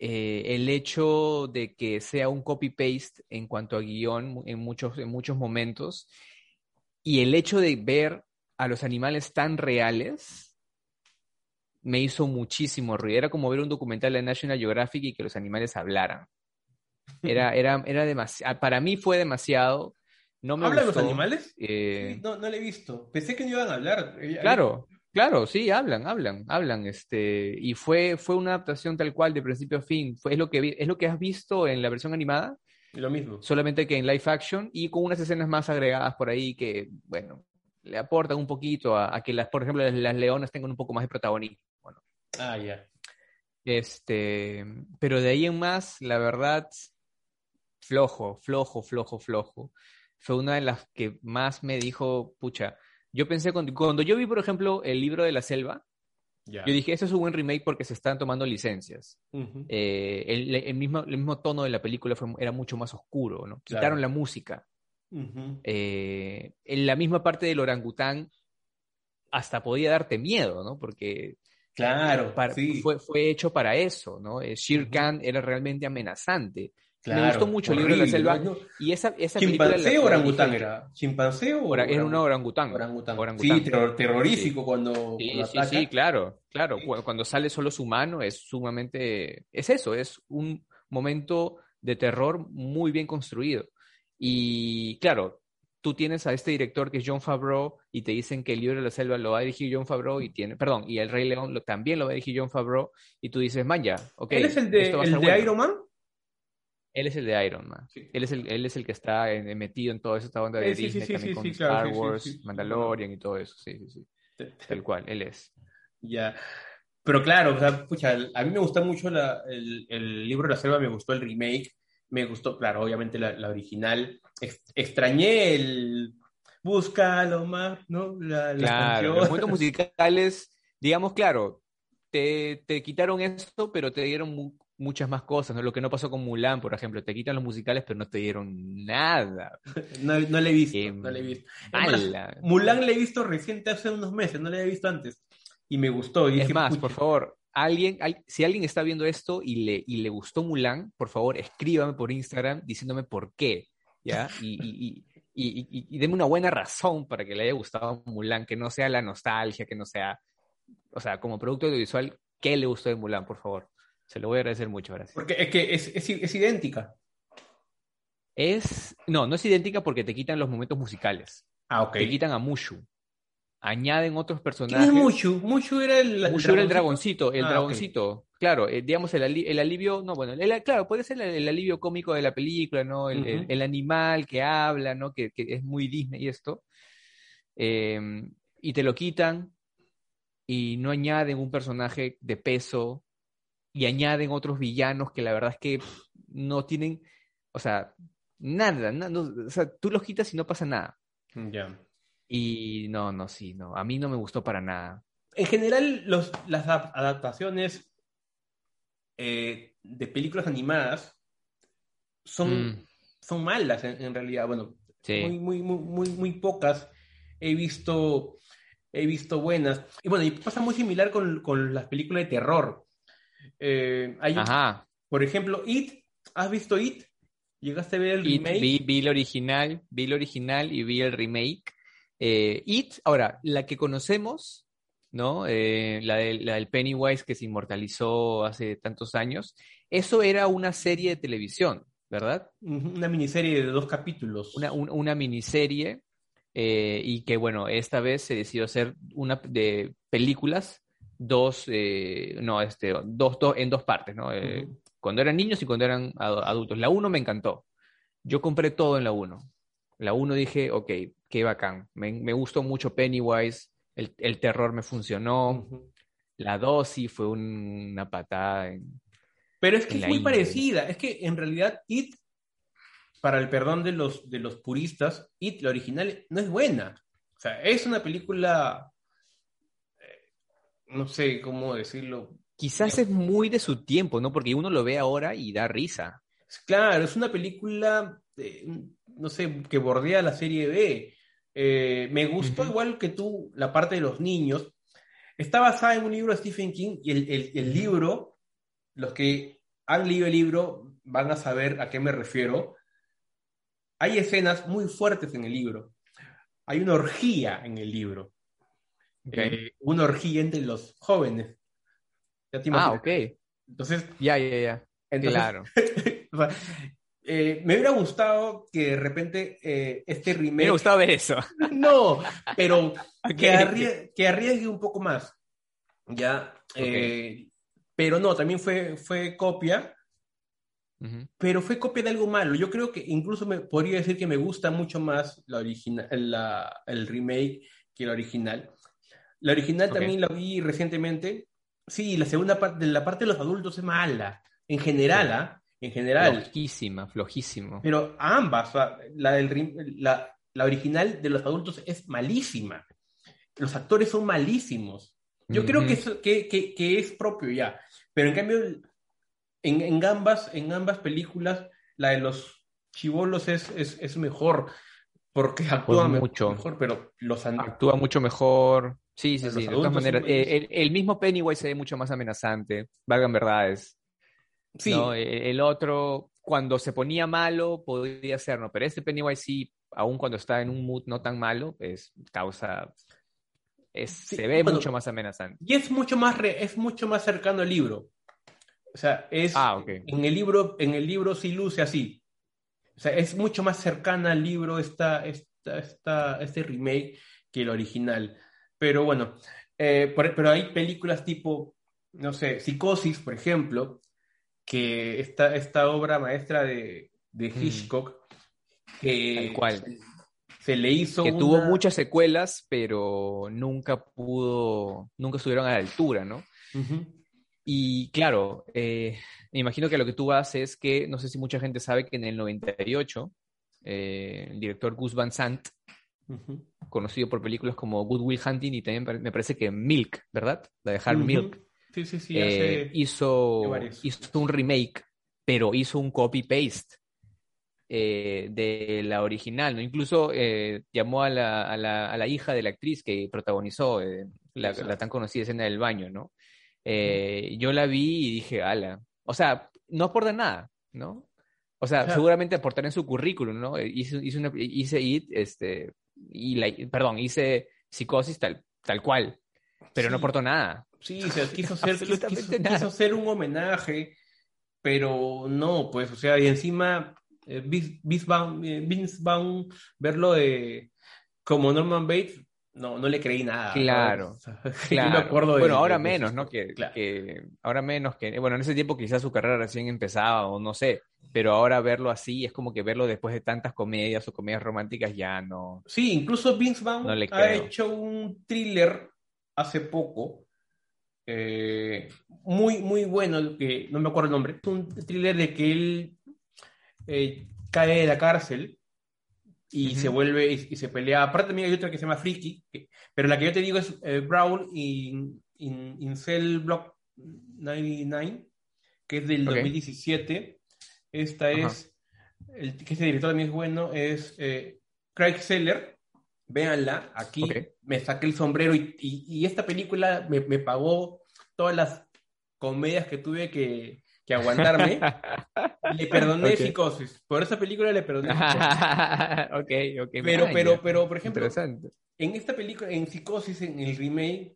eh, el hecho de que sea un copy-paste en cuanto a guion en muchos, en muchos momentos y el hecho de ver a los animales tan reales me hizo muchísimo ruido. Era como ver un documental de National Geographic y que los animales hablaran. Era, era, era demasiado, para mí fue demasiado. No me ¿Hablan gustó. los animales? Eh, no, no lo he visto. Pensé que no iban a hablar. Eh, Claro, claro, sí, hablan, hablan, hablan, este, y fue, fue una adaptación tal cual de principio a fin, fue, es lo que vi- es lo que has visto en la versión animada, Lo mismo. solamente que en live action y con unas escenas más agregadas por ahí que, bueno, le aportan un poquito a, a que las, por ejemplo, las, las leonas tengan un poco más de protagonismo. Bueno, Ah, ya. este, pero de ahí en más, la verdad, flojo, flojo, flojo, flojo. Fue una de las que más me dijo, pucha, yo pensé cuando, cuando yo vi, por ejemplo, el libro de la selva, Ya. yo dije, esto es un buen remake porque se están tomando licencias. Ujú. Eh, el, el mismo, el mismo tono de la película fue- era mucho más oscuro, ¿no? Claro. Quitaron la música. Ujú. Eh, en la misma parte del orangután hasta podía darte miedo, ¿no? Porque Claro, para- sí. fue, fue hecho para eso, ¿no? Eh, Shere Ujú. Khan era realmente amenazante. Claro, me gustó mucho el libro de la horrible, selva. ¿no? Y esa, esa. ¿Chimpancé o orangután era? ¿Chimpancé o Ora- Era un orangután. orangután? Orangután. Sí, terror- terrorífico cuando, Sí, cuando sí, ataca. sí, claro, claro. Sí. Cu- Cuando sale solo su mano es sumamente, es eso, es un momento de terror muy bien construido. Y claro, tú tienes a este director que es John Favreau y te dicen que el libro de la selva lo va a dirigir John Favreau y tiene, perdón, y el Rey León lo, también lo va a dirigir John Favreau y tú dices, man, ya, ok. ¿Él es el de, el de bueno". Iron Man? Él es el de Iron Man. Sí. Él es el, él es el que está eh, metido en toda esta onda de sí, Disney sí, también sí, con claro, Star Wars. Mandalorian y todo eso. Sí, sí, sí. Tal cual, él es. Ya. Pero claro, o sea, pucha, a mí me gustó mucho la- el, el libro de la selva, me gustó el remake, me gustó, claro, obviamente la, la original. Ex- extrañé el Búscalo más, ¿no? La, la Claro, los momentos *laughs* musicales, digamos, claro, te, te quitaron esto, pero te dieron muchas más cosas, ¿no? Lo que no pasó con Mulan, por ejemplo, te quitan los musicales, pero no te dieron nada. *laughs* No, no la he visto, no la he visto. Mulan la he visto reciente hace unos meses, no la había visto antes. Y me gustó. Y Es dije, más, pucha, por favor, alguien, al- si alguien está viendo esto y le, y le gustó Mulan, por favor, escríbame por Instagram diciéndome por qué, ¿ya? Y, y, y, y, y- y deme una buena razón para que le haya gustado Mulan, que no sea la nostalgia, que no sea, o sea, como producto audiovisual, ¿qué le gustó de Mulan, por favor? Se lo voy a agradecer mucho, gracias. Porque es que es, es, es idéntica. Es, no, no es idéntica porque te quitan los momentos musicales, Ah, ok. te quitan a Mushu, añaden otros ¿Quién personajes. es Mushu? Mushu era el, Mushu era el dragoncito, el Ah, dragoncito. Claro, eh, digamos el, ali- el alivio, no, bueno, el- claro, puede ser el, el alivio cómico de la película, ¿no? El, el- el animal que habla, ¿no? Que, que es muy Disney y esto. Eh, y te lo quitan y no añaden un personaje de peso y añaden otros villanos que la verdad es que no tienen, o sea, nada, na- no, o sea, tú los quitas y no pasa nada. Ya. Y no, no, sí, no, a mí no me gustó para nada. En general, los, las adap- adaptaciones eh, de películas animadas son, Mm, son malas en, en realidad. Bueno, sí. muy, muy, muy, muy, muy pocas he visto, he visto buenas. Y bueno, y pasa muy similar con, con las películas de terror. Eh, hay, Ajá. por ejemplo, It. ¿Has visto It? ¿Llegaste a ver el It, remake? vi, vi el original, vi el original y vi el remake. Eh, It, ahora, la que conocemos, ¿no? Eh, la, del, la del Pennywise que se inmortalizó hace tantos años, eso era una serie de televisión, ¿verdad? Una miniserie de dos capítulos. Una, un- una miniserie eh, y que, bueno, esta vez se decidió hacer una de películas, dos, eh, no, este, dos, dos, en dos partes, ¿no? Eh, cuando eran niños y cuando eran adu- adultos. La 1 me encantó. Yo compré todo en la 1. La 1 dije, ok, qué bacán. Me, me gustó mucho Pennywise, el, el terror me funcionó. La 2 sí fue un- una patada. en- Pero es que es muy parecida. Es que en realidad It, para el perdón de los, de los puristas, It, la original, no es buena. O sea, es una película, no sé cómo decirlo. Quizás es muy de su tiempo, ¿no? Porque uno lo ve ahora y da risa. Claro, es una película, eh, no sé, que bordea la serie B. Eh, me gustó igual que tú la parte de los niños. Está basada en un libro de Stephen King y el, el- el libro, los que han leído el libro van a saber a qué me refiero. Hay escenas muy fuertes en el libro. Hay una orgía en el libro. Ok. Eh, una orgía entre los jóvenes. Ya te Ah, ok. Entonces, Ya, ya, ya. entonces Claro. *laughs* o sea, eh, me hubiera gustado que de repente eh, este Me remake. hubiera gustado ver eso. *laughs* No, pero *laughs* que, Ok. arrie- que arriesgue un poco más. Ya. eh, pero no, también fue, fue copia, pero fue copia de algo malo. Yo creo que incluso me podría decir que me gusta mucho más la original, la, el remake que la original. La original Ok. también la vi recientemente. Sí, la segunda parte, la parte de los adultos es mala. En general, Sí. ¿ah? En general. Flojísima, flojísimo. Pero ambas, o sea, la, del, la, la original de los adultos es malísima. Los actores son malísimos. Yo creo que es, que, que- que es propio ya. Pero en cambio, en, en ambas, en ambas películas, la de los chivolos es, es, es mejor. Porque actúan me- mucho. mejor, pero los Actúa mucho mejor. Sí, sí, sí. De todas maneras, eh, el, el mismo Pennywise se ve mucho más amenazante. Valgan verdades. sí, ¿no? Eh, El otro, cuando se ponía malo, podía ser, ¿no? Pero este Pennywise sí, aun cuando está en un mood no tan malo, es causa. Es, Sí, se ve bueno, mucho más amenazante. Y es mucho más, re- es mucho más cercano al libro. O sea, es, Ah, ok. en el libro, en el libro sí luce así. O sea, es mucho más cercana al libro esta, esta, esta- este remake que el original. Pero bueno, eh, por- pero hay películas tipo, no sé, Psicosis, por ejemplo, que esta, esta obra maestra de, de Mm. Hitchcock, que Tal cual. se le hizo Que tuvo muchas secuelas, pero nunca pudo, nunca estuvieron a la altura, ¿no? Y claro, eh, me imagino que lo que tú haces es que, no sé si mucha gente sabe que en el 98, eh, el director Gus Van Sant, conocido por películas como Good Will Hunting y también me parece que Milk, ¿verdad? La de Hard. Milk, Sí, sí, sí, eh, hizo, hizo un remake, pero hizo un copy-paste eh, de la original, ¿no? Incluso eh, llamó a la, a la- a la hija de la actriz que protagonizó eh, la, tan conocida escena del baño, ¿no? Yo la vi y dije, ala. O sea, no aporta nada, ¿no? O sea, Claro. seguramente aportará en su currículum, ¿no? Hice, hice, una- hice It, este, y la, perdón, hice Psicosis tal, tal cual, pero no aportó nada. Sí, o sea, quiso *laughs* ser, quiso, Absolutamente quiso- nada. quiso hacer un homenaje, pero no, pues, o sea, y encima eh, Vince, Vaughn, eh, Vaughn, verlo de como Norman Bates, no, no le creí nada. Claro, ¿sabes? O sea, yo Claro. me acuerdo de- bueno, ahora de- menos, ¿no? Que, claro. que ahora menos que, bueno, en ese tiempo quizás su carrera recién empezaba o no sé, pero ahora verlo así es como que verlo después de tantas comedias o comedias románticas ya no. Sí, incluso Vince Vaughn No ha creo. hecho un thriller hace poco, eh, muy, muy bueno, que no me acuerdo el nombre, es un thriller de que él eh, cae de la cárcel y se vuelve y, y se pelea. Aparte también hay otra que se llama Freaky, que- pero la que yo te digo es eh, Brown in, in, in Cell Block 99, que es del Ok. 2017. Esta es, el que este director también es bueno, es eh, Craig Seller. Véanla, aquí me saqué el sombrero y, y- y esta película me, me pagó todas las comedias que tuve que, que aguantarme. *laughs* Le perdoné Ok. Psicosis. Por esa película le perdoné *laughs* Psicosis. ok, ok. Pero, pero, pero, por ejemplo, en esta película, en Psicosis, en el remake,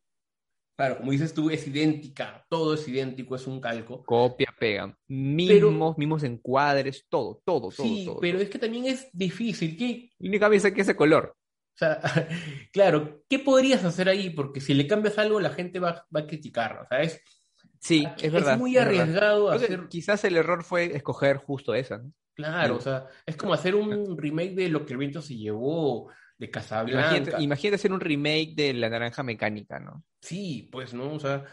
claro, como dices tú, es idéntica, todo es idéntico, es un calco. Copia, pega. Mismos, mismos encuadres, todo, todo, todo. Sí, todo, pero todo. es que también es difícil. ¿Qué, La única vez que ese color. o sea, *laughs* claro, ¿qué podrías hacer ahí? Porque si le cambias algo, la gente va, va a criticar. O sea, es, Sí, es verdad. muy es verdad. arriesgado hacer. Quizás el error fue escoger justo esa, ¿no? Claro, o sea, es como hacer un remake de Lo que el viento se llevó, de Casablanca. Imagínate, imagínate hacer un remake de La Naranja Mecánica, ¿no? Sí, pues, ¿no? O sea,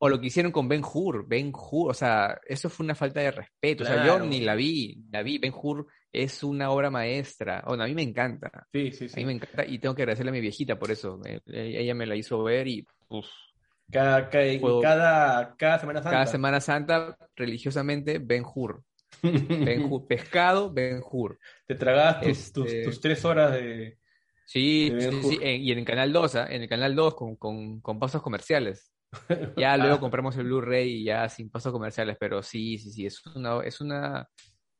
O lo que hicieron con Ben Hur, Ben Hur, o sea, eso fue una falta de respeto. O sea, yo ni la vi, la vi. Ben Hur es una obra maestra. Bueno, a mí me encanta. sí, sí, A mí sí. me encanta y tengo que agradecerle a mi viejita por eso. Eh, Ella me la hizo ver y uf, Cada, cada, cada, cada Semana Santa. cada Semana Santa, religiosamente, Ben Hur. *laughs* Ben Hur. Pescado, Ben Hur. Te tragabas tus, Este- tus, tus tres horas de, Sí, ven sí, sí, en- y en el canal 2, ¿ah? En el canal 2 con, con, con pasos comerciales. *laughs* Ya luego Ah. compramos el Blu-ray y ya sin pasos comerciales, pero sí, sí, sí, es una, es una,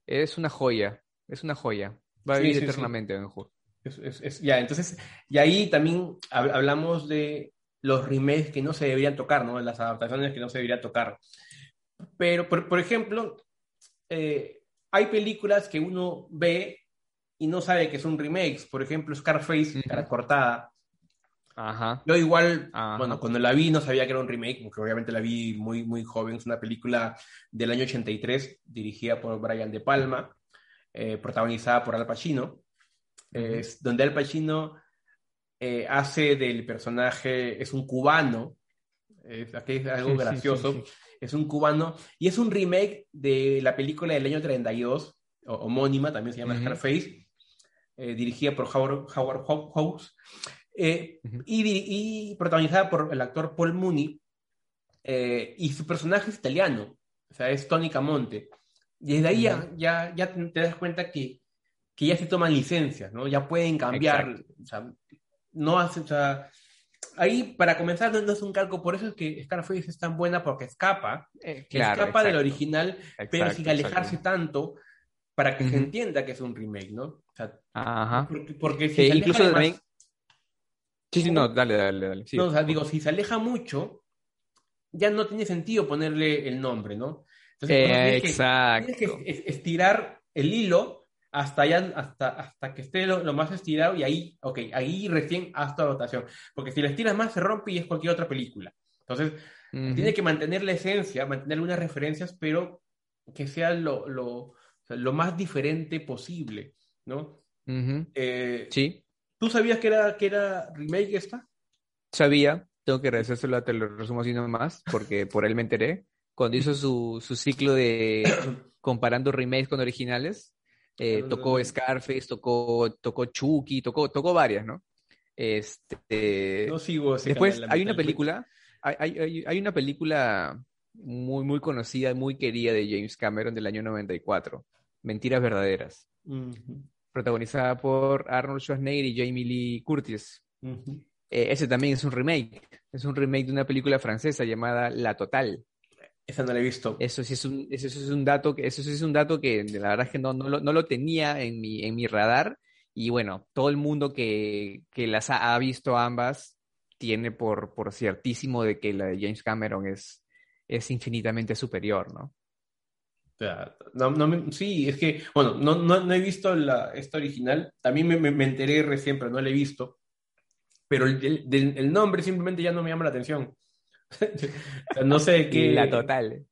es una joya, es una joya. Va a vivir sí, eternamente, Ben Hur. Es- es- es- ya, entonces, y ahí también hab- hablamos de los remakes que no se deberían tocar, ¿no? Las adaptaciones que no se deberían tocar. Pero, por, por ejemplo, eh, hay películas que uno ve y no sabe que son remakes. Por ejemplo, Scarface, Ujú. cara cortada. Ajá. Yo igual, Ajá. bueno, cuando la vi no sabía que era un remake, porque obviamente la vi muy, muy joven. Es una película del año 83, dirigida por Brian De Palma, eh, protagonizada por Al Pacino, eh, es donde Al Pacino eh, hace del personaje, es un cubano, es, aquí es algo Sí, gracioso, sí, sí. es un cubano, y es un remake de la película del año 32, o- homónima, también se llama Ujú. Scarface, eh, dirigida por Howard, Howard Haw- Hawks, eh, Ujú. y, protagonizada por el actor Paul Mooney, eh, y su personaje es italiano, o sea, es Tony Camonte. Y desde ahí ya, ya, ya te te das cuenta que, que ya se toman licencias, ¿no? Ya pueden cambiar, o sea, no hace, o sea, ahí para comenzar no, es un calco, por eso es que Scarface es tan buena porque escapa, Eh, claro, escapa del exacto, original, pero exacto, sin alejarse exacto. tanto para que se Ujú. entienda que es un remake, ¿no? O sea, Ajá. porque, porque si Que se aleja incluso de más- también- Sí, sí, no, dale, dale, dale. sí. no, o sea, digo, si se aleja mucho, ya no tiene sentido ponerle el nombre, ¿no? Entonces, Eh, tienes que- exacto. tienes que es- estirar el hilo hasta allá, hasta, hasta que esté lo, lo más estirado y ahí, ok, ahí recién haz tu anotación. Porque si lo estiras más se rompe y es cualquier otra película. Entonces, tiene que mantener la esencia, mantener unas referencias, pero que sea lo, lo, lo más diferente posible, ¿no? Eh, Sí, ¿Tú sabías que era, que era remake esta? sabía, tengo que agradecérselo, te lo resumo así nomás, porque por él me enteré. Cuando hizo su, su ciclo de *coughs* comparando remakes con originales, eh, tocó Scarface, tocó, tocó Chucky, tocó, tocó varias, ¿no? Este, No sigo ese Después canal, hay una película, hay, hay- hay- una película muy, muy conocida, muy querida de James Cameron del año 94, Mentiras Verdaderas, protagonizada por Arnold Schwarzenegger y Jamie Lee Curtis. Eh, ese también es un remake, es un remake de una película francesa llamada La Total. Esa no la he visto. Eso sí es un, eso sí es un dato que, eso sí es un dato que la verdad es que no, no lo, no lo tenía en mi, en mi radar. Y bueno, todo el mundo que, que las ha, ha visto ambas tiene por, por ciertísimo de que la de James Cameron es, es infinitamente superior, ¿no? No, no me- sí, es que, bueno, no, no, no he visto la, esta original. También me, me, me enteré recién, pero no la he visto. Pero el, el nombre simplemente ya no me llama la atención. O sea, no sé qué. La Total.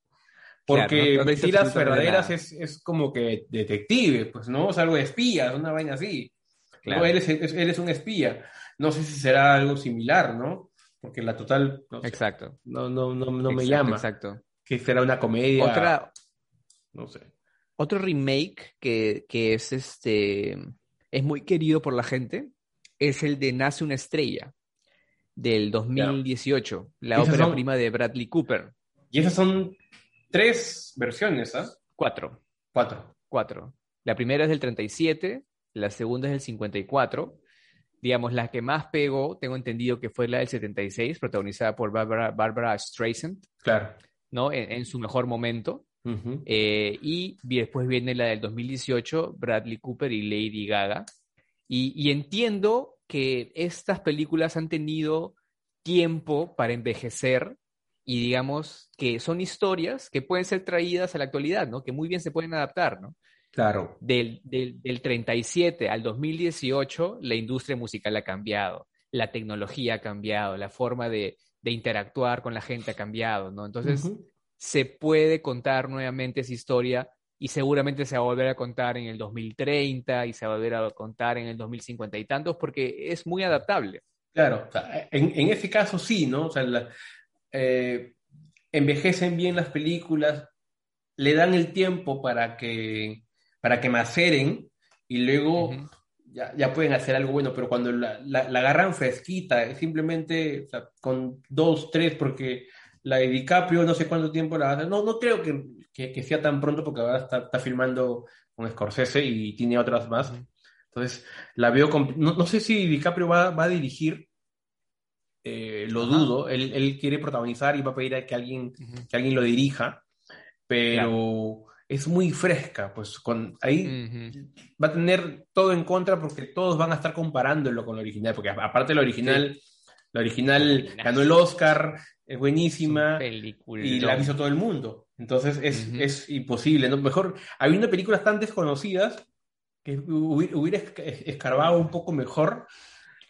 Porque Claro, no- Mentiras Verdaderas es, es como que detective, pues, ¿no? Es algo de espías, una vaina así. Claro. No, eres, es- eres un espía. No sé si será algo similar, ¿no? Porque la total no, sé, Exacto. no, no, no, no me exacto, llama. Exacto. Que será una comedia. Otra, No sé. Otro remake que, que es este es muy querido por la gente es el de Nace una estrella del 2018, la ópera son- prima de Bradley Cooper. Y esas son tres versiones, ¿ah? Cuatro, Cuatro. cuatro. La primera es del 37, la segunda es del 54. Digamos, la que más pegó, tengo entendido que fue la del 76, protagonizada por Barbara, Barbara Streisand, Claro. ¿no? En, en su mejor momento. Eh, y después viene la del 2018, Bradley Cooper y Lady Gaga. Y, y entiendo que estas películas han tenido tiempo para envejecer y digamos que son historias que pueden ser traídas a la actualidad, ¿no? Que muy bien se pueden adaptar, ¿no? Claro. Del, del, del 37 al 2018, la industria musical ha cambiado, la tecnología ha cambiado, la forma de, de interactuar con la gente ha cambiado, ¿no? Entonces, se puede contar nuevamente esa historia y seguramente se va a volver a contar en el 2030 y se va a volver a contar en el 2050 y tantos porque es muy adaptable. Claro. O sea, en, en ese caso sí, ¿no? O sea, la- eh, envejecen bien las películas, le dan el tiempo para que, para que maceren y luego ya, ya pueden hacer algo bueno, pero cuando la, la- la agarran fresquita, es simplemente o sea, con dos, tres, porque la de DiCaprio no sé cuánto tiempo la va a hacer. No, no creo que, que- que sea tan pronto porque ahora está, está filmando con Scorsese y tiene otras más. Entonces, la veo... No, sé si DiCaprio va, va a dirigir, eh, lo dudo, él, él, quiere protagonizar y va a pedir a que alguien, que alguien lo dirija, pero es muy fresca, pues con ahí va a tener todo en contra porque todos van a estar comparándolo con lo original, porque aparte lo original, lo original ganó el Oscar, es buenísima y la ha visto todo el mundo. Entonces es, es imposible, ¿no? Mejor, habiendo películas tan desconocidas que hubiera escarbado un poco mejor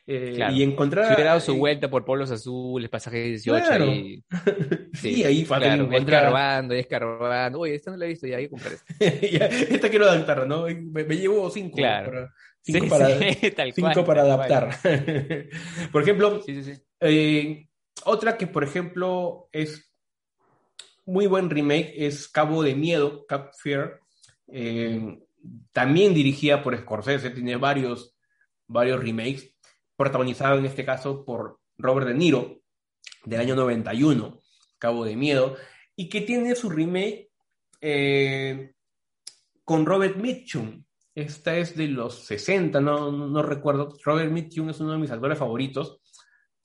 eh, y encontrar. Si hubiera dado su vuelta por Polos Azules, pasaje 18 y. *laughs* Sí, ahí claro, escarbando, y escarbando. Oye, esta no la he visto, ya hay que comprar esta. *laughs* esta quiero adaptar, ¿no? Me, llevo cinco. Claro. Para, cinco para, *laughs* cinco para adaptar. por ejemplo, eh, otra que, por ejemplo, es muy buen remake es Cabo de Miedo, Cap Fear. Eh, también dirigida por Scorsese, tiene varios, varios remakes protagonizado en este caso por Robert De Niro, del año 91, Cabo de Miedo, y que tiene su remake eh, con Robert Mitchum. Esta es de los 60, no, no, recuerdo. Robert Mitchum es uno de mis actores favoritos.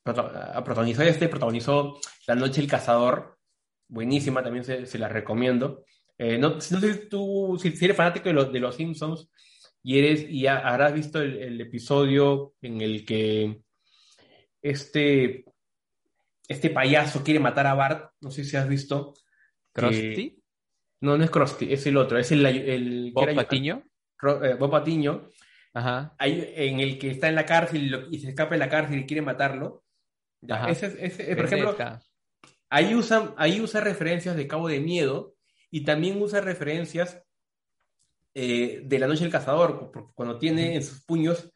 Protagonizó este, protagonizó La Noche del Cazador. Buenísima, también se, la recomiendo. Eh, no, no, sé si tú, si, eres fanático de los, de los Simpsons, y eres y habrás visto el, episodio en el que este este payaso quiere matar a Bart, no sé si has visto. ¿Krusty? no, no es Krusty, es el otro, es el... el ¿Bob Patiño? Eh, Bob Patiño, Ajá. en el que está en la cárcel y, se escapa de la cárcel y quiere matarlo. Ese, ese, por ejemplo, ahí usa, ahí usa referencias de Cabo de Miedo y también usa referencias eh, de La Noche del Cazador, porque cuando tiene en sus puños,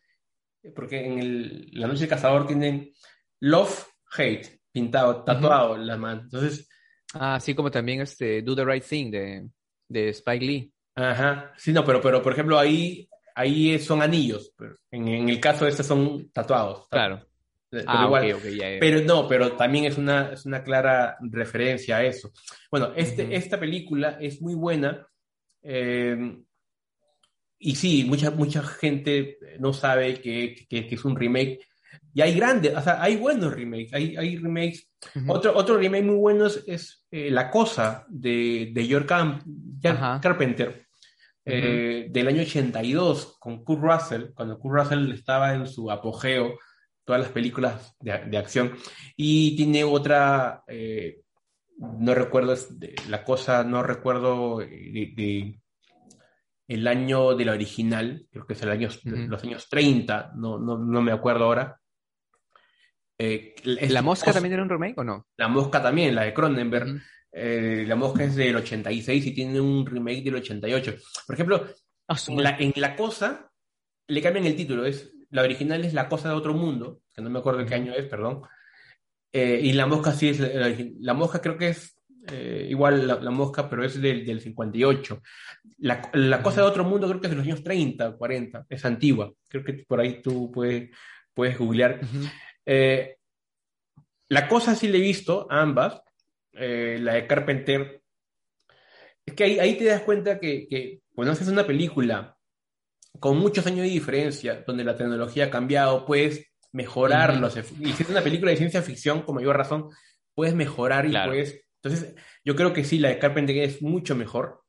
porque en el, La Noche del Cazador tienen Love, Hate, pintado, tatuado en la mano. Entonces. Ah, así como también este Do the Right Thing de, de Spike Lee. Ajá, sí, no, pero, pero por ejemplo ahí, ahí son anillos, pero en, el caso de este son tatuados. Claro. Pero ah, igual, pero no, pero también es una, es una clara referencia a eso. Bueno, este, esta película es muy buena. Eh, y sí, mucha, mucha gente no sabe que, que, es un remake. Y hay grandes, o sea, hay buenos remakes, hay, hay remakes. otro, otro remake muy bueno es, eh, La Cosa de, de George Carpenter, eh, del año 82, con Kurt Russell, cuando Kurt Russell estaba en su apogeo, todas las películas de, de acción. Y tiene otra, eh, no recuerdo, La Cosa, no recuerdo de el año de la original, creo que es el año, los años 30, no, no, no me acuerdo ahora. Eh, ¿La Mosca también era un remake o no? La Mosca también, la de Cronenberg. Eh, la Mosca es del 86 y tiene un remake del 88. Por ejemplo, ah, en, la, Cosa le cambian el título. Es, la original es La Cosa de Otro Mundo, que no me acuerdo qué año es, perdón. Eh, y La Mosca sí es la, la Mosca creo que es eh, igual la, mosca, pero es del, del 58. La, la cosa de otro mundo creo que es de los años 30, 40, es antigua. Creo que por ahí tú puedes, puedes googlear. Eh, la cosa sí le he visto, ambas. La de Carpenter. Es que ahí, ahí te das cuenta que, que cuando haces una película con muchos años de diferencia, donde la tecnología ha cambiado, puedes mejorar los Y si es una película de ciencia ficción, con mayor razón, puedes mejorar y puedes entonces, yo creo que sí, la de Carpenter es mucho mejor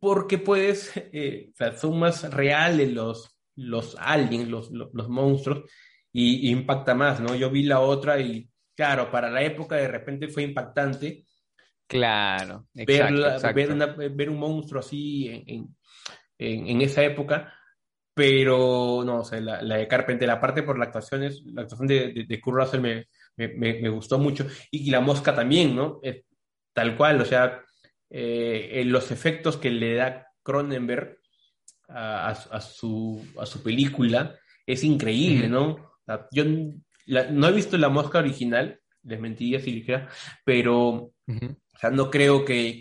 porque puedes, eh, o sea, son más reales los, los aliens, los, los, monstruos, y, impacta más, ¿no? Yo vi la otra y, claro, para la época de repente fue impactante. Claro, exacto, ver, ver, un monstruo así en, en, en, esa época, pero no, o sea, la, la, de Carpenter, aparte por la actuación, es, la actuación de, de, de Kurt Russell me, me, gustó mucho. Y, la mosca también, ¿no? tal cual, o sea, eh, los efectos que le da Cronenberg a, su, a su película es increíble, ¿no? yo no he visto la mosca original, les mentiría si dijera, pero o sea, no creo que,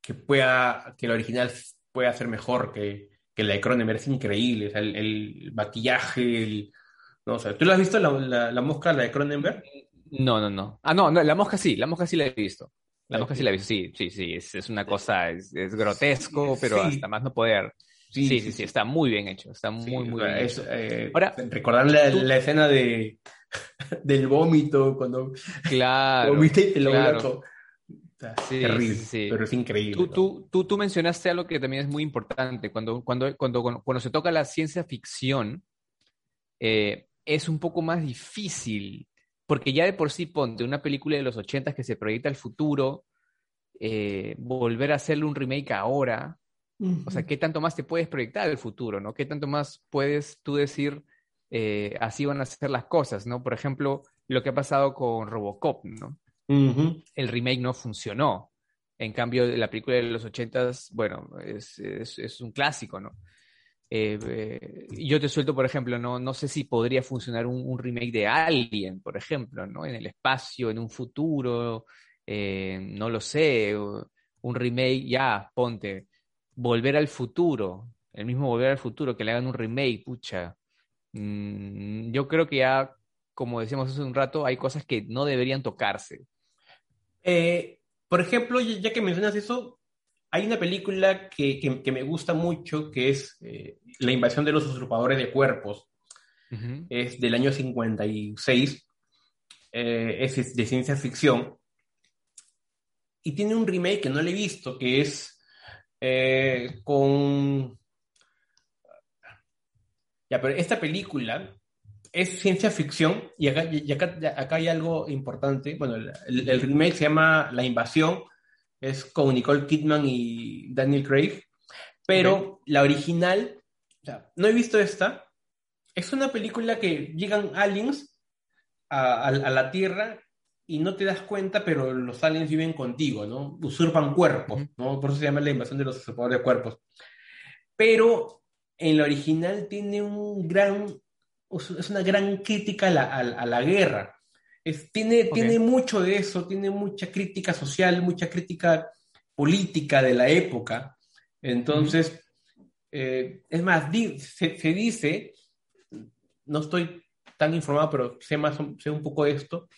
que, pueda, que la original pueda ser mejor que, que la de Cronenberg, es increíble, o sea, el, el maquillaje, el, no, o sea, ¿tú la has visto la, la, mosca, la de Cronenberg? No, no, no. Ah, no, la mosca sí, la mosca sí la he visto. La mosca sí la he visto, sí, sí, sí, es, una cosa, es, grotesco, pero hasta más no poder. Sí, sí, sí, está muy bien hecho, está muy, muy bien hecho. Eh, Ahora, recordar la, escena de, *laughs* del vómito, cuando claro, vomita y te lo claro. Sí, terrible, sí, pero es increíble. Tú, tú, tú, mencionaste algo que también es muy importante. Cuando, cuando, cuando, cuando se toca la ciencia ficción, eh, es un poco más difícil, porque ya de por sí, ponte una película de los 80 que se proyecta al futuro, eh, volver a hacerle un remake ahora, o sea, ¿qué tanto más te puedes proyectar el futuro, no? ¿Qué tanto más puedes tú decir, eh, así van a ser las cosas, ¿no? Por ejemplo, lo que ha pasado con Robocop, ¿no? El remake no funcionó. En cambio, la película de los ochentas, bueno, es, un clásico, ¿no? Eh, eh, yo te suelto, por ejemplo, no, no sé si podría funcionar un, remake de Alien, por ejemplo, ¿no? En el espacio, en un futuro, eh, no lo sé, un remake, ya, ponte, volver al futuro, el mismo volver al futuro, que le hagan un remake, pucha. Mm, yo creo que ya, como decíamos hace un rato, hay cosas que no deberían tocarse. Eh, por ejemplo, ya que mencionas eso, hay una película que, que, me gusta mucho, que es eh, La invasión de los usurpadores de cuerpos. Es del año 56. Eh, es de ciencia ficción. Y tiene un remake que no le he visto, que es con... Ya, pero esta película es ciencia ficción y acá, acá, hay algo importante. Bueno, el, remake se llama La Invasión, es con Nicole Kidman y Daniel Craig, pero la original, o sea, no he visto esta, es una película que llegan aliens a, la Tierra y no te das cuenta, pero los aliens viven contigo, ¿no? Usurpan cuerpos, ¿no? Por eso se llama la invasión de los usurpadores de cuerpos. Pero en la original tiene un gran es una gran crítica a la, guerra. tiene, tiene mucho de eso, tiene mucha crítica social, mucha crítica política de la época. Entonces, eh, es más, se, dice, no estoy tan informado, pero sé, más, sé un poco esto,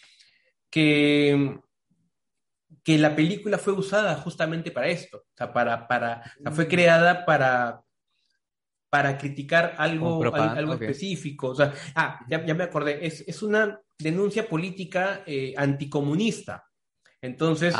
que, que la película fue usada justamente para esto, o sea, para, para, fue creada para para criticar algo, algo, específico. O sea, ah, ya, ya me acordé, es, es, una denuncia política eh, anticomunista. Entonces,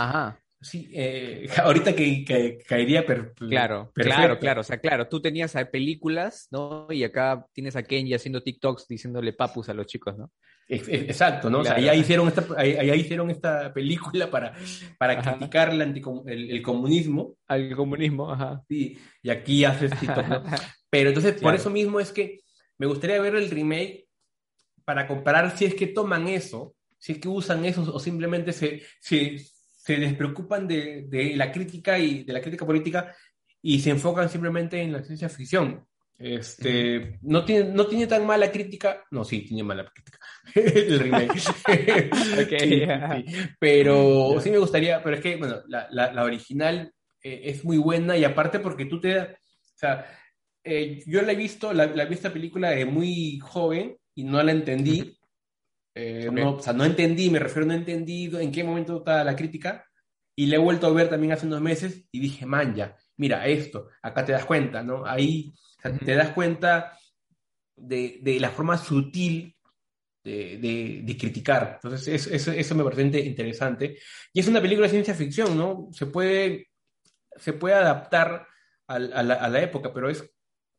sí, eh, *laughs* ahorita que, caería per, Claro, claro, claro. O sea, claro, tú tenías películas, ¿no? Y acá tienes a Kenji haciendo TikToks diciéndole papus a los chicos, ¿no? Exacto, ¿no? O sea, allá hicieron esta, allá hicieron esta película para, para criticar el, el, comunismo. Al comunismo, ajá. Sí, y aquí haces TikTok, ¿no? *laughs* Pero entonces, por eso mismo es que me gustaría ver el remake para comparar si es que toman eso, si es que usan eso o simplemente se, se, se despreocupan de, de, la crítica y de la crítica política y se enfocan simplemente en la ciencia ficción. Este, no, tiene, no tiene tan mala crítica, no, sí, tiene mala crítica *laughs* el remake. *laughs* Pero sí me gustaría, pero es que, bueno, la, la, original eh, es muy buena y aparte porque tú te, o sea, eh, yo la he visto, la, la, vi esta película de muy joven y no la entendí. Eh, no, o sea, no entendí, me refiero, no entendí en qué momento está la crítica. Y la he vuelto a ver también hace unos meses y dije, man, ya, mira esto, acá te das cuenta, ¿no? Ahí te das cuenta de, de, la forma sutil de, de, criticar. Entonces, eso, eso, me parece interesante. Y es una película de ciencia ficción, ¿no? Se puede, se puede adaptar a, a, la, a la época, pero es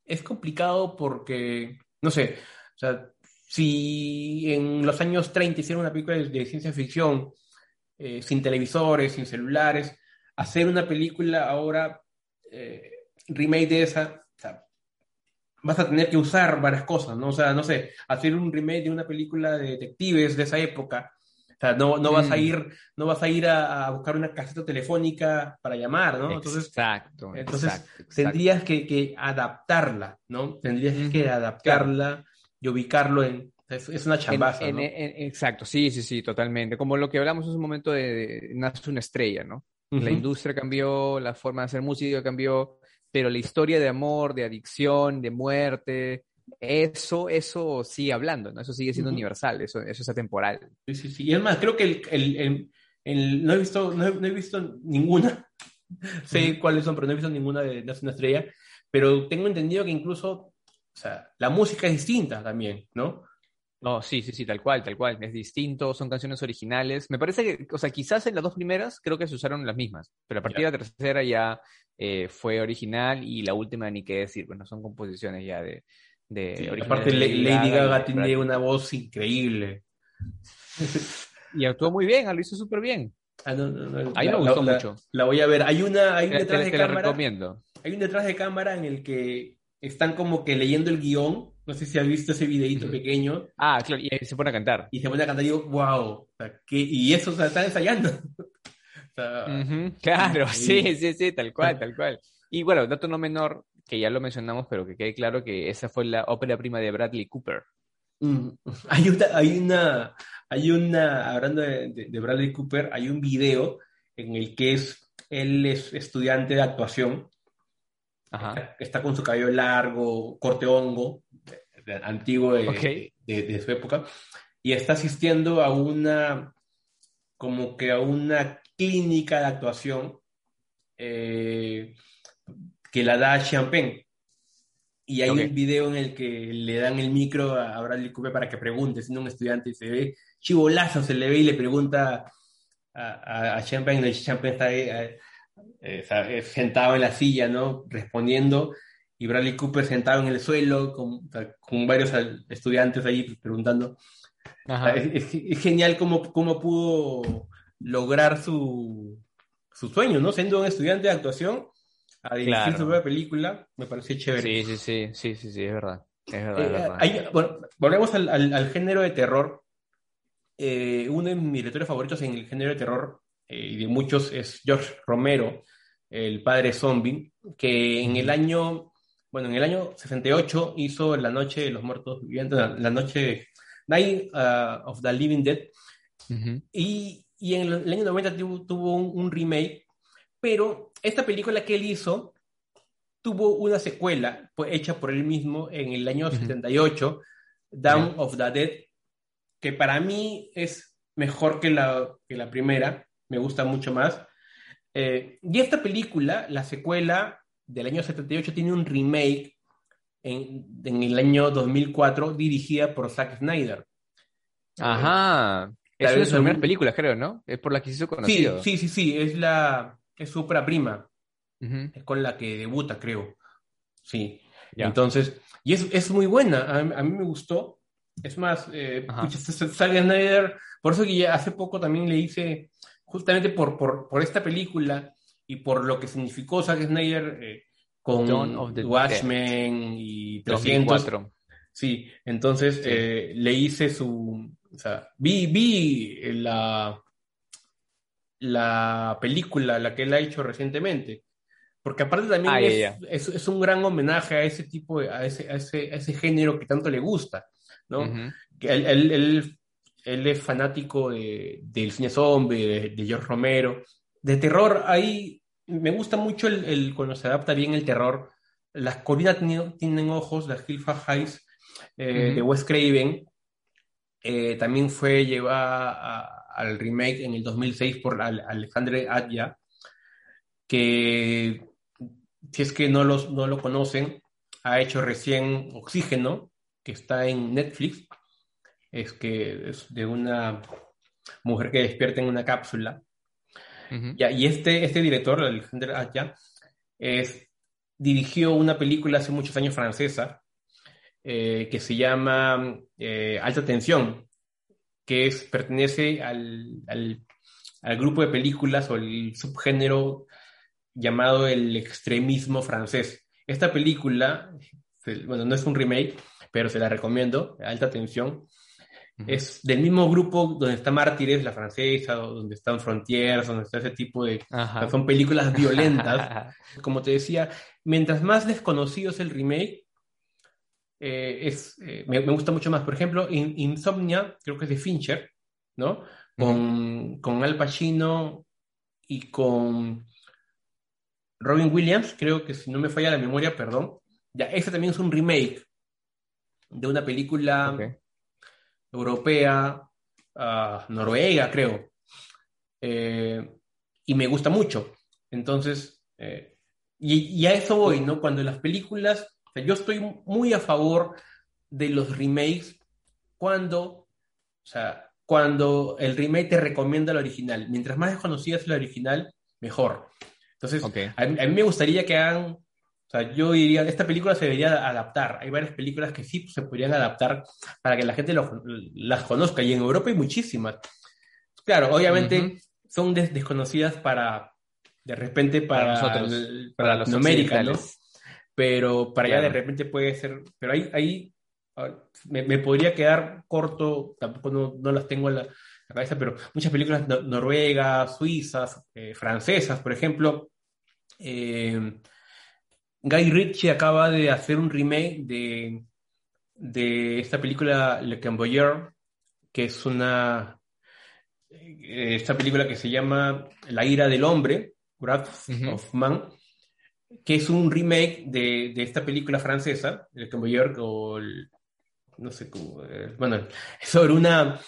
es complicado porque, no sé, o sea, si en los años 30 hicieron una película de, ciencia ficción eh, sin televisores, sin celulares, hacer una película ahora eh, remake de esa, vas a tener que usar varias cosas, ¿no? O sea, no sé, hacer un remake de una película de detectives de esa época, o sea, no, no vas a mm. ir, no vas a ir a, buscar una caseta telefónica para llamar, ¿no? Entonces, exacto. Entonces tendrías que, que, adaptarla, ¿no? Tendrías que adaptarla y ubicarlo en. Es, una chambaza, ¿no? exacto, sí, sí, sí, totalmente. Como lo que hablamos hace un momento de, nace una estrella, ¿no? La industria cambió, la forma de hacer música cambió, pero la historia de amor, de adicción, de muerte, eso, eso sigue hablando, ¿no? Eso sigue siendo universal, eso, eso es atemporal. Sí, sí, sí. Y es más, creo que el, el, el, no, he visto, no, he, visto ninguna, *laughs* sé cuáles son, pero no he visto ninguna de Nace una estrella, pero tengo entendido que incluso, o sea, la música es distinta también, ¿no? No, sí, sí, sí, tal cual, tal cual. Es distinto, son canciones originales. Me parece que, o sea, quizás en las dos primeras creo que se usaron las mismas, pero a partir de la tercera ya eh, fue original y la última ni qué decir, bueno, son composiciones ya de... de aparte Lady, Gaga, tiene una voz increíble. y actuó muy bien, lo hizo súper bien. Ah, no, no, Ahí me gustó mucho. La, voy a ver. Hay una, hay un detrás de cámara. recomiendo. Hay un detrás de cámara en el que están como que leyendo el guion no sé si has visto ese videito pequeño. Ah, claro, y se pone a cantar. Y se pone a cantar y digo, wow, y eso se está ensayando. *laughs* Claro, sí, sí, sí, tal cual, *laughs* tal cual. Y bueno, dato no menor, que ya lo mencionamos, pero que quede claro que esa fue la ópera prima de Bradley Cooper. Mm, *laughs* hay, una, hay una, hay una, hablando de, de, Bradley Cooper, hay un video en el que es, él es estudiante de actuación, Ajá. Está, con su cabello largo, corte hongo, antiguo de, de, su época, y está asistiendo a una, como que a una clínica de actuación eh, que la da Champagne. Y hay un video en el que le dan el micro a Bradley Cooper para que pregunte, siendo un estudiante, y se ve chivolazo, se le ve y le pregunta a, a, Champagne, y Champagne está ahí, eh, eh, sentado en la silla, ¿no? Respondiendo, y Bradley Cooper sentado en el suelo con, con varios estudiantes ahí preguntando. Es, genial cómo, cómo pudo lograr su, su, sueño, ¿no? Siendo un estudiante de actuación, a dirigir su propia película, me parece chévere. Sí, sí, sí, sí, sí, sí es verdad. Es verdad, eh, bueno, volvemos al, al, género de terror. Eh, uno de mis directores favoritos en el género de terror, eh, y de muchos, es George Romero, el padre zombie, que en el año bueno, en el año 68 hizo La Noche de los Muertos Vivientes, la, Noche, Night uh, of the Living Dead, y, y, en el, año 90 tuvo, un, remake, pero esta película que él hizo tuvo una secuela pues, hecha por él mismo en el año 78, Down of the Dead, que para mí es mejor que la, que la primera, me gusta mucho más. Eh, y esta película, la secuela, del año 78 tiene un remake en, en el año 2004 dirigida por Zack Snyder. Ajá. Es una de sus primeras películas, creo, ¿no? Es por la que se hizo conocido. Sí, sí, sí, es la es su prima. Es con la que debuta, creo. Sí. Entonces, y es, es muy buena. A, mí me gustó. Es más, eh, Zack Snyder, por eso que hace poco también le hice, justamente por, por, por esta película, y por lo que significó Zack Snyder eh, con Watchmen y 300. Sí, entonces eh, le hice su... O sea, vi, vi la, la película, la que él ha hecho recientemente. Porque aparte también ah, es, es, un gran homenaje a ese tipo, de, a, ese, a, ese, ese género que tanto le gusta, ¿no? que él, él, él, es fanático de, del cine zombie, de, de George Romero, de terror, ahí me gusta mucho el, cuando se adapta bien el terror. Las colinas tienen, ojos, las Hillfast Heights eh, de Wes Craven. Eh, también fue llevada al remake en el 2006 por Alexandre Adja, que si es que no, los, no lo conocen, ha hecho recién Oxígeno, que está en Netflix. Es que es de una mujer que despierta en una cápsula y este, este director, Alexander es, dirigió una película hace muchos años francesa eh, que se llama eh, Alta Tensión, que es, pertenece al, al, al, grupo de películas o el subgénero llamado el extremismo francés. Esta película, bueno, no es un remake, pero se la recomiendo, Alta Tensión, es del mismo grupo donde está Mártires, la francesa, donde están Frontiers, donde está ese tipo de... Son películas violentas. *laughs* Como te decía, mientras más desconocido es el remake, eh, es, eh, me, gusta mucho más. Por ejemplo, Insomnia, creo que es de Fincher, ¿no? Con, con Al Pacino y con Robin Williams, creo que si no me falla la memoria, perdón. Ya, ese también es un remake de una película europea, Noruega, creo. Eh, y me gusta mucho. Entonces, eh, Y, a eso voy, ¿no? Cuando las películas, yo estoy muy a favor de los remakes cuando, o sea, cuando el remake te recomienda el original. Mientras más desconocida es la original, mejor. Entonces, a, mí me gustaría que hagan, sea, yo diría, esta película se debería adaptar. Hay varias películas que sí se podrían adaptar para que la gente las conozca. Y en Europa hay muchísimas. Claro, obviamente son desconocidas para, de repente, para, nosotros, para, Latinoamérica, ¿no? Pero para allá de repente puede ser, pero ahí, ahí me, podría quedar corto, tampoco no, las tengo en la, cabeza, pero muchas películas noruegas, suizas, eh, francesas, por ejemplo. Eh, Guy Ritchie acaba de hacer un remake de, de esta película Le Camboyer, que es una eh, esta película que se llama La ira del hombre, Wrath of Man, que es un remake de, de esta película francesa, Le Camboyer, o no sé cómo, eh, bueno, *laughs* sobre una,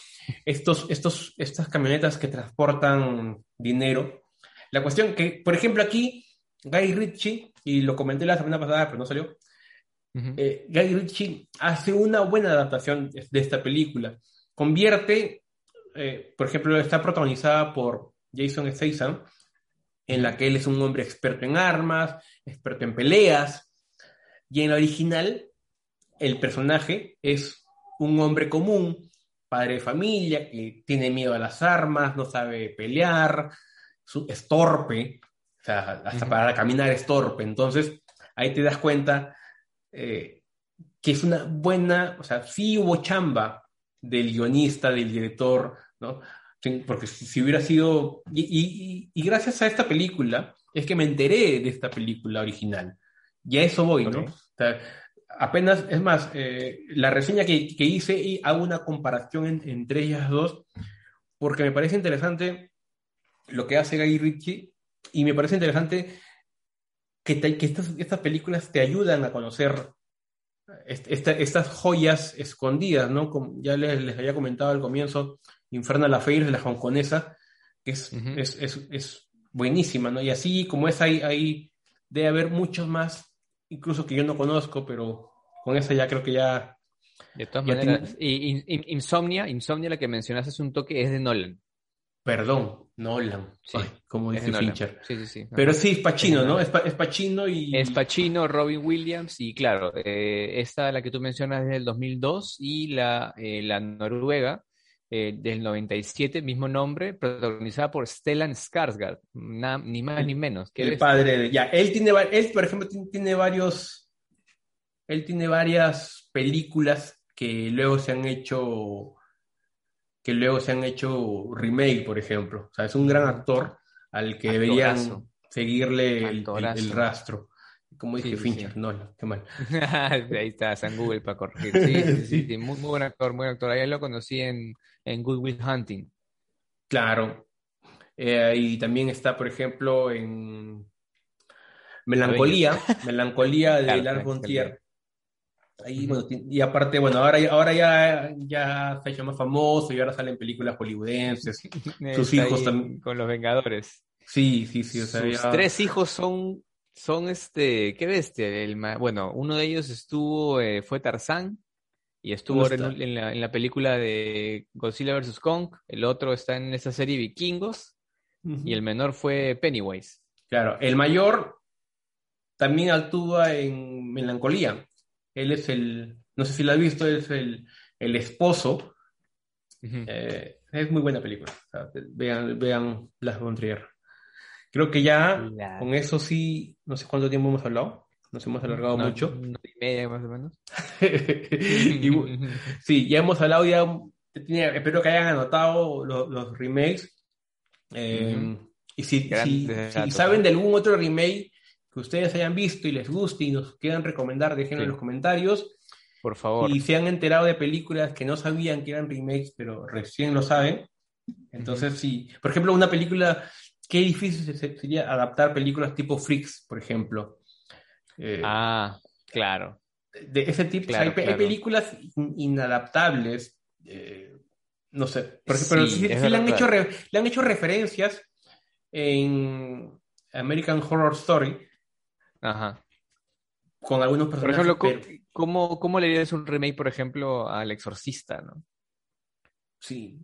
estos, estos, estas camionetas que transportan dinero. La cuestión que, por ejemplo, aquí, Guy Ritchie, y lo comenté la semana pasada, pero no salió, eh, Guy Ritchie hace una buena adaptación de esta película. Convierte, eh, por ejemplo, está protagonizada por Jason Statham, en la que él es un hombre experto en armas, experto en peleas, y en la original el personaje es un hombre común, padre de familia, que tiene miedo a las armas, no sabe pelear, es torpe, sea, hasta para caminar es torpe. Entonces, ahí te das cuenta eh, que es una buena, o sea, sí hubo chamba del guionista, del director, ¿no? Porque si, hubiera sido... Y, gracias a esta película es que me enteré de esta película original. Y a eso voy, ¿no? O sea, apenas, es más, eh, la reseña que, que, hice y hago una comparación entre ellas dos, porque me parece interesante lo que hace Guy Ritchie y me parece interesante que, que estas, estas, películas te ayudan a conocer estas joyas escondidas, ¿no? Como ya les, les, había comentado al comienzo, Infernal Affairs de la hongkonesa, que es, es, es, es, buenísima, ¿no? Y así como es, ahí, ahí debe haber muchos más incluso que yo no conozco, pero con esa ya creo que ya... De todas maneras, y, Insomnia, Insomnia la que mencionaste es un toque, es de Nolan. Perdón, Nolan, sí, como dice Fincher. Sí, sí, sí. Pero sí, es Pacino, ¿no? Es, es Pacino y... Es Pacino, Robin Williams y claro, eh, esta, la que tú mencionas, es del 2002 y la, eh, la noruega, eh, del 97, mismo nombre, protagonizada por Stellan Skarsgård, ni más ni menos. El padre de, ya, él tiene, él por ejemplo tiene, varios, él tiene varias películas que luego se han hecho, que luego se han hecho remake, por ejemplo. O sea, es un gran actor al que deberían seguirle el, rastro. Como dice Fincher, no, qué mal. *laughs* Ahí está, San Google para corregir. *laughs* Sí, sí, muy, muy, buen actor, muy buen actor. Ahí lo conocí en, en Good Will Hunting. Claro. Eh, y también está, por ejemplo, en Melancolía, *laughs* Melancolía de Lars von Ahí, bueno, y aparte, bueno, ahora, ahora ya, ya se ha hecho más famoso y ahora salen películas hollywoodenses. *laughs* Sus hijos también. Con los Vengadores. Sí, sí, sí. O sea, Sus tres hijos son, son este, qué bestia. El, bueno, uno de ellos estuvo, eh, fue Tarzán, y estuvo en, la, película de Godzilla vs. Kong, el otro está en esa serie Vikingos, y el menor fue Pennywise. Claro, el mayor también actúa en Melancolía. Él es el, no sé si lo has visto, es el, el esposo. Eh, es muy buena película. vean, vean Las von Creo que ya con eso sí, no sé cuánto tiempo hemos hablado. Nos hemos alargado mucho. Una y media más o menos. *laughs* *laughs* sí, ya hemos hablado, ya espero que hayan anotado los, remakes. Eh, y si, saben de algún otro remake que ustedes hayan visto y les guste y nos quieran recomendar, déjenlo en los comentarios. Por favor. Y se han enterado de películas que no sabían que eran remakes, pero recién lo saben. Entonces, sí. Por ejemplo, una película, qué difícil sería adaptar películas tipo Freaks, por ejemplo. Eh, ah, claro. De ese tipo, hay, películas inadaptables, eh, no sé, pero sí, le, han hecho le han hecho referencias en American Horror Story, Ajá. Con algunos Por personajes. ejemplo, pero- ¿cómo, cómo, le harías un remake, por ejemplo, al Exorcista, ¿no? sí.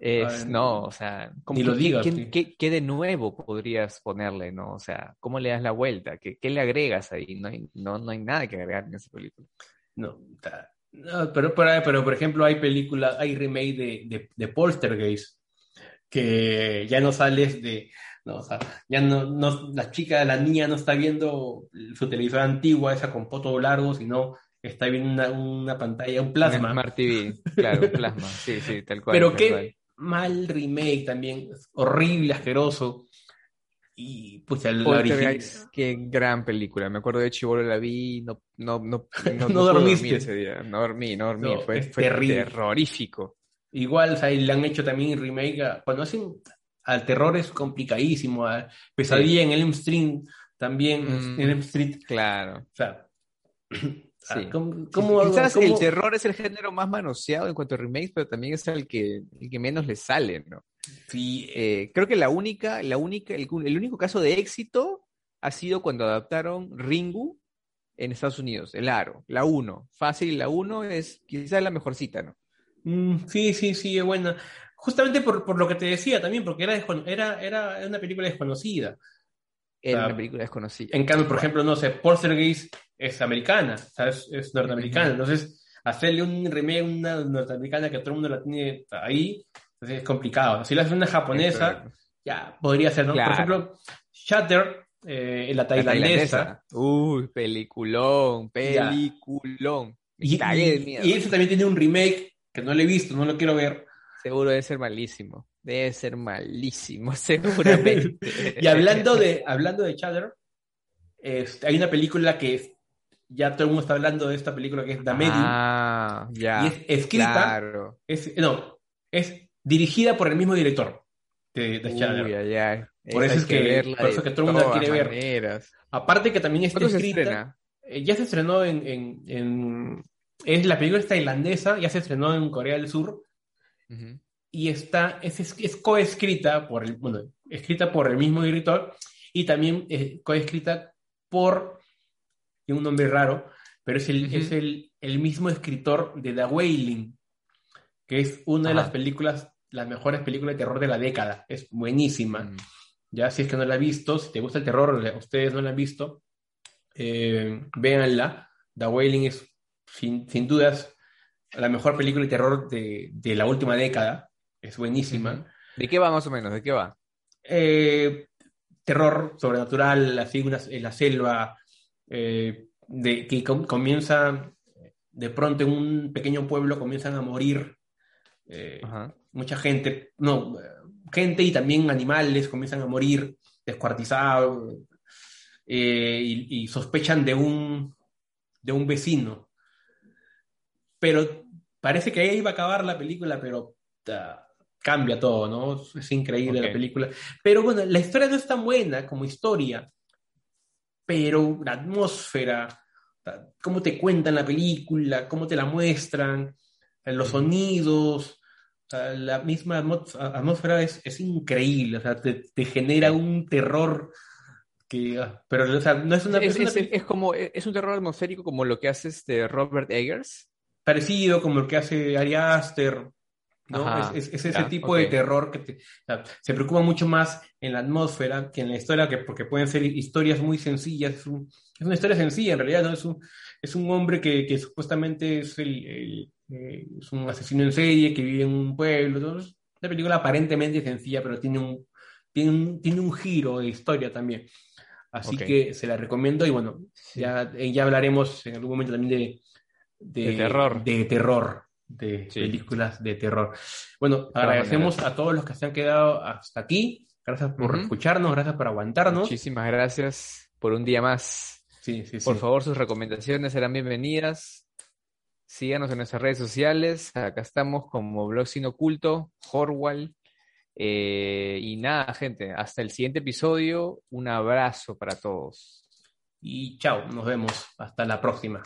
Es, no, o sea, ¿cómo- ni lo qué- digas, qué, sí. qué- qué de nuevo podrías ponerle, no? O sea, ¿cómo le das la vuelta? ¿Qué, qué le agregas ahí? No hay, no, no hay nada que agregar en esa película. No, ta- no, pero, pero, pero, por ejemplo, hay películas, hay remake de, de, de Poltergeist, que ya no sales de, no, o sea, ya no, no, la chica, la niña no está viendo su televisor antigua, esa con fotos largos, sino está viendo una, una pantalla, un Un plasma. Smart TV, claro, un plasma, sí, sí, tal cual. Pero tal qué cual. mal remake también, horrible, asqueroso. Y pues la original. Qué gran película. Me acuerdo de Chibolo la vi, no, no, no, no, *laughs* No dormiste. ese día. No dormí, no dormí. Fue terrorífico. Igual, o sea, le han hecho también remake. a- cuando hacen al terror es complicadísimo. a Pesadilla en Elm Street también. Mm. En Elm Street. Claro. O sea, *clears throat* Sí. ¿cómo, cómo- Quizás cómo- el terror es el género más manoseado en cuanto a remakes, pero también es el que, el que menos le sale, ¿no? Sí, Eh, creo que la única, la única, el, el único caso de éxito ha sido cuando adaptaron Ringu en Estados Unidos, el aro, la 1. Fácil, la 1 es quizás la mejorcita, ¿no? Mm, sí, sí, sí, es buena. Justamente por, por lo que te decía también, porque era, era, era una película desconocida. Era una película desconocida. En cambio, por ejemplo, no sé, Poltergeist es americana, o sea, es, es norteamericana. Entonces, hacerle un remake a una norteamericana que todo el mundo la tiene ahí, entonces es complicado. Si lo haces una japonesa, ya podría ser, ¿no? Claro. Por ejemplo, Shutter, eh, la La tailandesa. Uy, peliculón, peliculón. Y, ese también tiene un remake que no lo he visto, no lo quiero ver. Seguro debe ser malísimo. Debe ser malísimo, *laughs* *laughs* seguramente. Y hablando de, hablando de Shutter, este, hay una película que es- ya todo el mundo está hablando de esta película que es The Medium. Ah, ya. y es escrita, Claro. es, no, es dirigida por el mismo director de, de. Uy, ay. Por eso es que- verla por eso que todo el mundo la quiere ver. Aparte que también está ¿Cuándo se escrita, eh, ya se estrenó en, en, en- es la película es tailandesa, ya se estrenó en Corea del Sur Ujú. y está, es, es, es coescrita por el, bueno, escrita por el mismo director y también eh, coescrita por un nombre raro, pero es el, Ujú. es el, el mismo escritor de The Wailing, que es una de Ajá. las películas, las mejores películas de terror de la década. Es buenísima. Mm. Ya, si es que no la has visto, si te gusta el terror, ustedes no la han visto, eh, véanla. The Wailing es, sin, sin dudas, la mejor película de terror de, de la última década. Es buenísima. ¿De qué va más o menos? ¿De qué va? Eh, terror sobrenatural, así unas- en la selva, eh, de, que com- comienza, de pronto en un pequeño pueblo comienzan a morir eh, mucha gente, no, gente y también animales comienzan a morir descuartizados y, y sospechan de un, de un vecino. Pero parece que ahí iba a acabar la película, pero ta, cambia todo, ¿no? Es increíble la película. Pero bueno, la historia no es tan buena como historia, pero la atmósfera, ta, cómo te cuentan la película, cómo te la muestran, los Ujú. sonidos, sea, la misma atmósfera es, es increíble, o sea, te, te genera un terror que, ah, pero o sea, no es una, Es, es una es- como, es un terror atmosférico como lo que hace este Robert Eggers. Parecido como el que hace Ari Aster, ¿no? Ajá, es, es- es ese ya, tipo ok. de terror que te- o sea, se preocupa mucho más en la atmósfera que en la historia, que, porque pueden ser historias muy sencillas, es, un- es una historia sencilla en realidad, ¿no? Es un, es un hombre que, que supuestamente es, el, el, eh, es un asesino en serie que vive en un pueblo, ¿no? Es una película aparentemente sencilla, pero tiene un, tiene un, tiene un giro de historia también. Así Ok. que se la recomiendo y bueno, Sí. ya, eh, ya hablaremos en algún momento también de, De terror. De terror, de Sí. películas de terror. Bueno, agradecemos a todos los que se han quedado hasta aquí. Gracias por escucharnos, gracias por aguantarnos. Muchísimas gracias por un día más. Sí, sí, sí. Por favor, sus recomendaciones serán bienvenidas. Síganos en nuestras redes sociales. Acá estamos como Blog Sin Oculto, Horwal. Eh, y nada, gente, hasta el siguiente episodio. Un abrazo para todos. Y chao, nos vemos. Hasta la próxima.